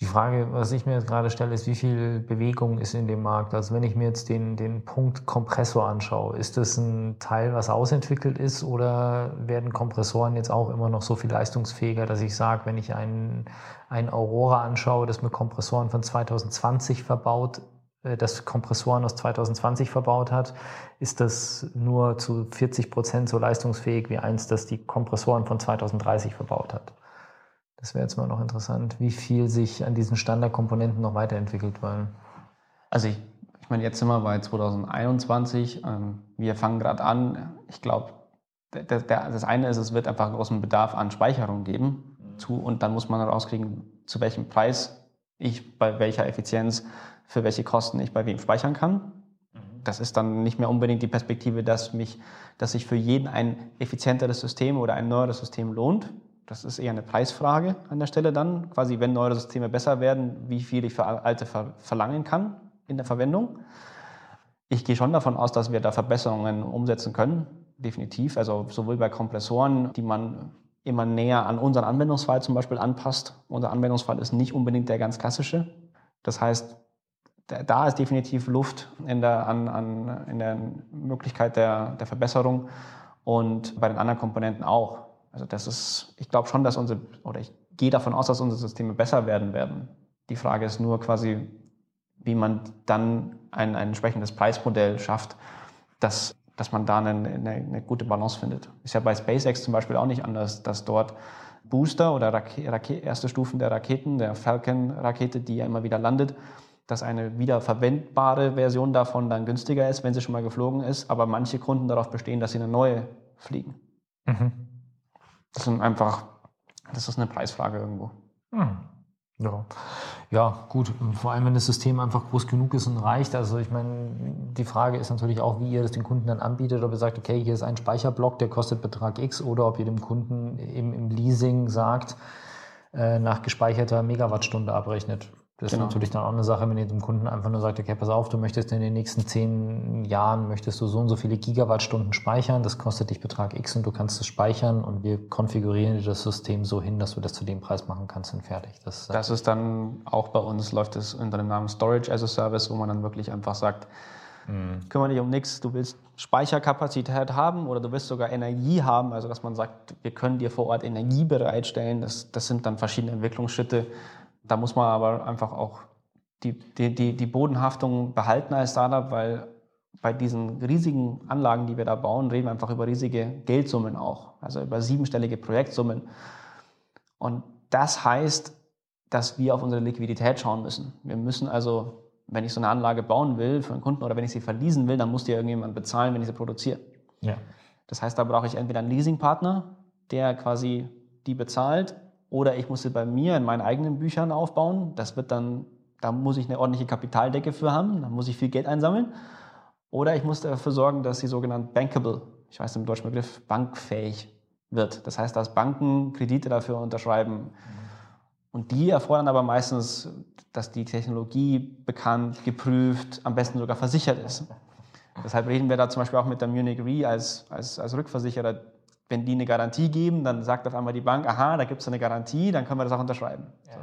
Die Frage, was ich mir jetzt gerade stelle, ist, wie viel Bewegung ist in dem Markt? Also wenn ich mir jetzt den, den Punkt Kompressor anschaue, ist das ein Teil, was ausentwickelt ist oder werden Kompressoren jetzt auch immer noch so viel leistungsfähiger, dass ich sage, wenn ich einen, einen Aurora anschaue, das mit Kompressoren von 2020 verbaut, das Kompressoren aus 2020 verbaut hat, ist das nur zu 40 Prozent so leistungsfähig wie eins, das die Kompressoren von 2030 verbaut hat? Das wäre jetzt mal noch interessant, wie viel sich an diesen Standardkomponenten noch weiterentwickelt, weil. Also ich, ich meine, jetzt sind wir bei 2021. Ähm, wir fangen gerade an. Ich glaube, das eine ist, es wird einfach großen Bedarf an Speicherung geben. Mhm. Zu, und dann muss man rauskriegen, zu welchem Preis ich bei welcher Effizienz für welche Kosten ich bei wem speichern kann. Mhm. Das ist dann nicht mehr unbedingt die Perspektive, dass, mich, dass sich für jeden ein effizienteres System oder ein neueres System lohnt, das ist eher eine Preisfrage an der Stelle dann. Quasi, wenn neue Systeme besser werden, wie viel ich für alte ver verlangen kann in der Verwendung. Ich gehe schon davon aus, dass wir da Verbesserungen umsetzen können, definitiv. Also sowohl bei Kompressoren, die man immer näher an unseren Anwendungsfall zum Beispiel anpasst. Unser Anwendungsfall ist nicht unbedingt der ganz klassische. Das heißt, da ist definitiv Luft in der, an, an, in der Möglichkeit der, der Verbesserung und bei den anderen Komponenten auch. Also das ist, ich glaube schon, dass unsere, oder ich gehe davon aus, dass unsere Systeme besser werden werden. Die Frage ist nur quasi, wie man dann ein, ein entsprechendes Preismodell schafft, dass, dass man da eine, eine, eine gute Balance findet. Ist ja bei SpaceX zum Beispiel auch nicht anders, dass dort Booster oder Rake Rake erste Stufen der Raketen, der Falcon-Rakete, die ja immer wieder landet, dass eine wiederverwendbare Version davon dann günstiger ist, wenn sie schon mal geflogen ist, aber manche Kunden darauf bestehen, dass sie eine neue fliegen. Mhm. Das sind einfach, das ist eine Preisfrage irgendwo. Hm. Ja. ja, gut. Vor allem, wenn das System einfach groß genug ist und reicht. Also ich meine, die Frage ist natürlich auch, wie ihr das den Kunden dann anbietet, ob ihr sagt, okay, hier ist ein Speicherblock, der kostet Betrag X, oder ob ihr dem Kunden eben im Leasing sagt, äh, nach gespeicherter Megawattstunde abrechnet. Das genau. ist natürlich dann auch eine Sache, wenn ihr dem Kunden einfach nur sagt, okay, pass auf, du möchtest in den nächsten zehn Jahren, möchtest du so und so viele Gigawattstunden speichern, das kostet dich Betrag X und du kannst es speichern und wir konfigurieren dir das System so hin, dass du das zu dem Preis machen kannst und fertig. Das, das ist dann auch bei uns, läuft es unter dem Namen Storage as a Service, wo man dann wirklich einfach sagt, mhm. kümmere dich um nichts, du willst Speicherkapazität haben oder du willst sogar Energie haben, also dass man sagt, wir können dir vor Ort Energie bereitstellen, das, das sind dann verschiedene Entwicklungsschritte, da muss man aber einfach auch die, die, die, die Bodenhaftung behalten als Startup, weil bei diesen riesigen Anlagen, die wir da bauen, reden wir einfach über riesige Geldsummen auch, also über siebenstellige Projektsummen. Und das heißt, dass wir auf unsere Liquidität schauen müssen. Wir müssen also, wenn ich so eine Anlage bauen will für einen Kunden oder wenn ich sie verleasen will, dann muss die irgendjemand bezahlen, wenn ich sie produziere. Ja. Das heißt, da brauche ich entweder einen Leasingpartner, der quasi die bezahlt oder ich muss sie bei mir in meinen eigenen Büchern aufbauen. Das wird dann, da muss ich eine ordentliche Kapitaldecke für haben, da muss ich viel Geld einsammeln. Oder ich muss dafür sorgen, dass sie sogenannt bankable, ich weiß den deutschen Begriff, bankfähig wird. Das heißt, dass Banken Kredite dafür unterschreiben. Und die erfordern aber meistens, dass die Technologie bekannt, geprüft, am besten sogar versichert ist. Deshalb reden wir da zum Beispiel auch mit der Munich Re als, als, als Rückversicherer wenn die eine Garantie geben, dann sagt auf einmal die Bank, aha, da gibt es eine Garantie, dann können wir das auch unterschreiben. Ja. So.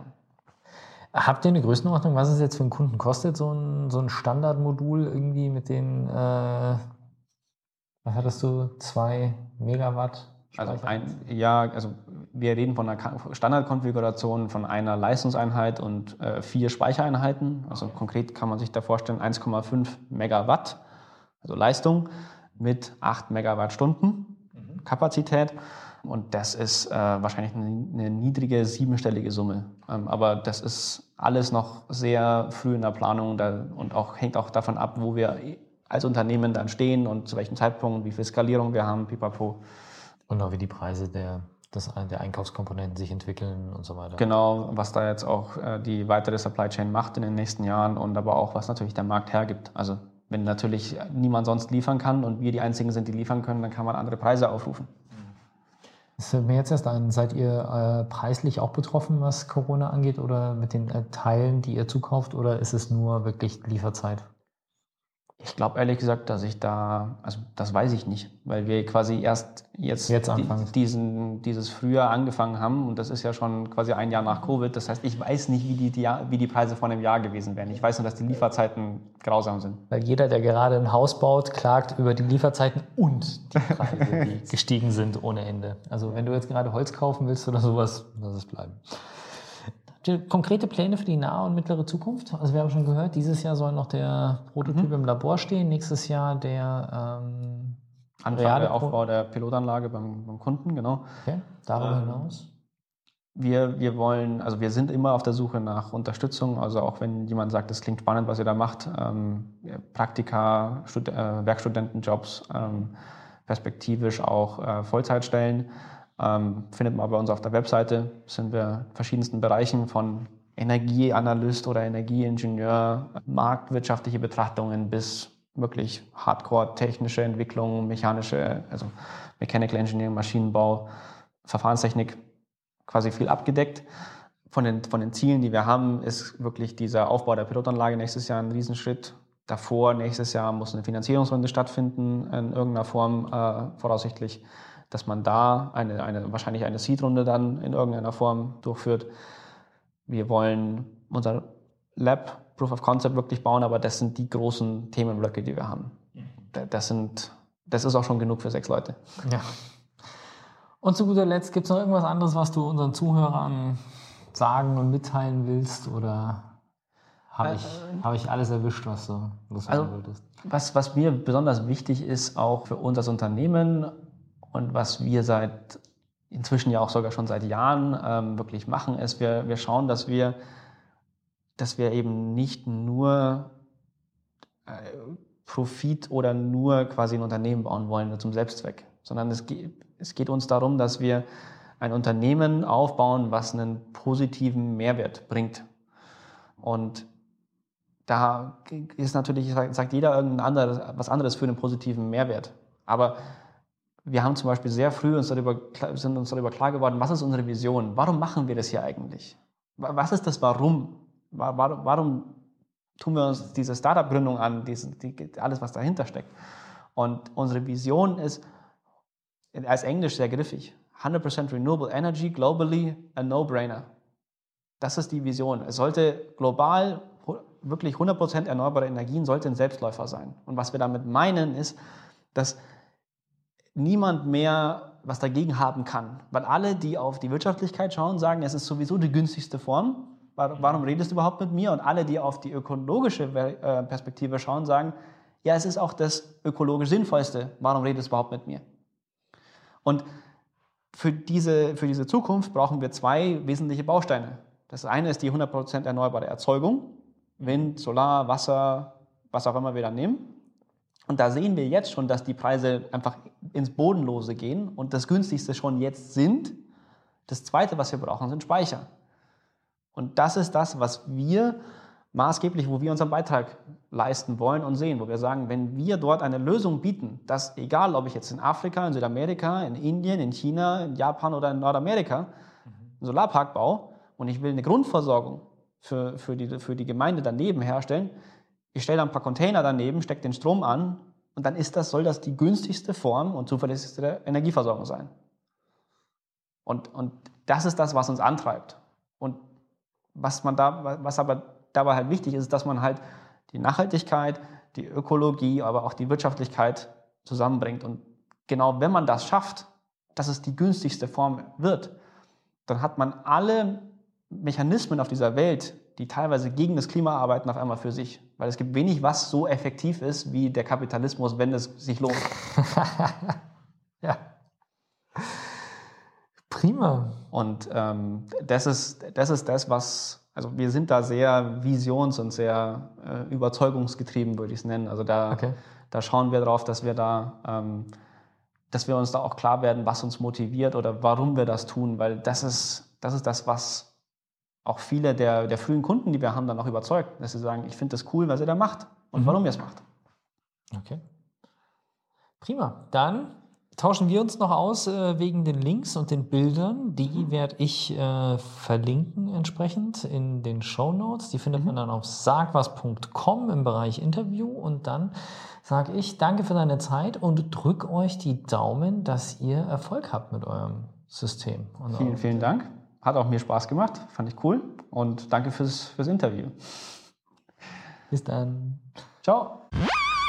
Habt ihr eine Größenordnung, was es jetzt für einen Kunden kostet, so ein, so ein Standardmodul irgendwie mit den, äh, was hattest du, zwei Megawatt? Also ein, ja, also wir reden von einer Standardkonfiguration von einer Leistungseinheit und äh, vier Speichereinheiten. Also konkret kann man sich da vorstellen 1,5 Megawatt, also Leistung mit 8 Megawattstunden. Kapazität. Und das ist äh, wahrscheinlich eine, niedrige siebenstellige Summe. Ähm, aber das ist alles noch sehr früh in der Planung da, und auch, hängt auch davon ab, wo wir als Unternehmen dann stehen und zu welchem Zeitpunkt, wie viel Skalierung wir haben, pipapo. Und auch wie die Preise der dass die Einkaufskomponenten sich entwickeln und so weiter. Genau, was da jetzt auch äh, die weitere Supply Chain macht in den nächsten Jahren und aber auch, was natürlich der Markt hergibt. Also wenn natürlich niemand sonst liefern kann und wir die Einzigen sind, die liefern können, dann kann man andere Preise aufrufen. Es fällt mir jetzt erst ein, seid ihr äh, preislich auch betroffen, was Corona angeht oder mit den äh, Teilen, die ihr zukauft oder ist es nur wirklich Lieferzeit? Ich glaube ehrlich gesagt, dass ich da, also das weiß ich nicht, weil wir quasi erst jetzt, jetzt die, diesen, dieses Frühjahr angefangen haben und das ist ja schon quasi ein Jahr nach Covid. Das heißt, ich weiß nicht, wie die, die, wie die Preise vor einem Jahr gewesen wären. Ich weiß nur, dass die Lieferzeiten grausam sind. Weil jeder, der gerade ein Haus baut, klagt über die Lieferzeiten und die Preise, die gestiegen sind ohne Ende. Also wenn du jetzt gerade Holz kaufen willst oder sowas, lass es bleiben konkrete Pläne für die nahe und mittlere Zukunft? Also wir haben schon gehört, dieses Jahr soll noch der Prototyp mhm. im Labor stehen, nächstes Jahr der ähm, Anfang Aufbau der Pilotanlage beim, beim Kunden, genau. Okay, darüber ähm, hinaus? Wir, wir wollen, also wir sind immer auf der Suche nach Unterstützung, also auch wenn jemand sagt, es klingt spannend, was ihr da macht, ähm, Praktika, Stud äh, Werkstudentenjobs, ähm, perspektivisch auch äh, Vollzeitstellen ähm, findet man bei uns auf der Webseite. Sind wir in verschiedensten Bereichen von Energieanalyst oder Energieingenieur, marktwirtschaftliche Betrachtungen bis wirklich hardcore technische Entwicklung, mechanische, also Mechanical Engineering, Maschinenbau, Verfahrenstechnik, quasi viel abgedeckt. Von den, von den Zielen, die wir haben, ist wirklich dieser Aufbau der Pilotanlage nächstes Jahr ein Riesenschritt. Davor, nächstes Jahr, muss eine Finanzierungsrunde stattfinden, in irgendeiner Form äh, voraussichtlich dass man da eine, eine, wahrscheinlich eine Seed-Runde dann in irgendeiner Form durchführt. Wir wollen unser Lab Proof of Concept wirklich bauen, aber das sind die großen Themenblöcke, die wir haben. Das, sind, das ist auch schon genug für sechs Leute. Ja. Und zu guter Letzt, gibt es noch irgendwas anderes, was du unseren Zuhörern sagen und mitteilen willst? Oder habe ich, äh, hab ich alles erwischt, was du also, wolltest? Was, was mir besonders wichtig ist, auch für uns als Unternehmen, und was wir seit inzwischen ja auch sogar schon seit Jahren ähm, wirklich machen, ist, wir, wir schauen, dass wir, dass wir eben nicht nur äh, Profit oder nur quasi ein Unternehmen bauen wollen zum Selbstzweck, sondern es geht, es geht uns darum, dass wir ein Unternehmen aufbauen, was einen positiven Mehrwert bringt. Und da ist natürlich, sagt jeder irgendein anderes, was anderes für einen positiven Mehrwert. Aber wir haben zum Beispiel sehr früh uns darüber, sind uns darüber klar geworden, was ist unsere Vision? Warum machen wir das hier eigentlich? Was ist das Warum? Warum tun wir uns diese Startup-Gründung an, diese, die, alles, was dahinter steckt? Und unsere Vision ist als Englisch sehr griffig. 100% Renewable Energy globally a no-brainer. Das ist die Vision. Es sollte global wirklich 100% erneuerbare Energien sollte ein Selbstläufer sein. Und was wir damit meinen ist, dass niemand mehr was dagegen haben kann. Weil alle, die auf die Wirtschaftlichkeit schauen, sagen, es ist sowieso die günstigste Form. Warum redest du überhaupt mit mir? Und alle, die auf die ökologische äh, Perspektive schauen, sagen, ja, es ist auch das ökologisch Sinnvollste. Warum redest du überhaupt mit mir? Und für diese, für diese Zukunft brauchen wir zwei wesentliche Bausteine. Das eine ist die 100% erneuerbare Erzeugung. Wind, Solar, Wasser, was auch immer wir dann nehmen. Und da sehen wir jetzt schon, dass die Preise einfach ins Bodenlose gehen und das günstigste schon jetzt sind. Das zweite, was wir brauchen, sind Speicher. Und das ist das, was wir maßgeblich, wo wir unseren Beitrag leisten wollen und sehen, wo wir sagen, wenn wir dort eine Lösung bieten, dass egal, ob ich jetzt in Afrika, in Südamerika, in Indien, in China, in Japan oder in Nordamerika einen Solarpark baue und ich will eine Grundversorgung für, für, die, für die Gemeinde daneben herstellen, ich stelle ein paar Container daneben, stecke den Strom an und dann ist das, soll das die günstigste Form und zuverlässigste Energieversorgung sein. Und, und das ist das, was uns antreibt. Und was, man da, was aber dabei halt wichtig ist, dass man halt die Nachhaltigkeit, die Ökologie, aber auch die Wirtschaftlichkeit zusammenbringt. Und genau wenn man das schafft, dass es die günstigste Form wird, dann hat man alle Mechanismen auf dieser Welt, die teilweise gegen das Klima arbeiten, auf einmal für sich. Weil es gibt wenig, was so effektiv ist wie der Kapitalismus, wenn es sich lohnt. ja. Prima. Und ähm, das, ist, das ist das, was, also wir sind da sehr visions- und sehr äh, überzeugungsgetrieben, würde ich es nennen. Also da, okay. da schauen wir drauf, dass wir da ähm, dass wir uns da auch klar werden, was uns motiviert oder warum wir das tun, weil das ist das, ist das was auch viele der, der frühen Kunden, die wir haben, dann auch überzeugt, dass sie sagen, ich finde das cool, was ihr da macht und mhm. warum ihr es macht. Okay. Prima. Dann tauschen wir uns noch aus äh, wegen den Links und den Bildern. Die mhm. werde ich äh, verlinken entsprechend in den Show Notes. Die findet mhm. man dann auf sagwas.com im Bereich Interview. Und dann sage ich danke für deine Zeit und drück euch die Daumen, dass ihr Erfolg habt mit eurem System. vielen, vielen Dank. Hat auch mir Spaß gemacht. Fand ich cool. Und danke fürs, fürs Interview. Bis dann. Ciao.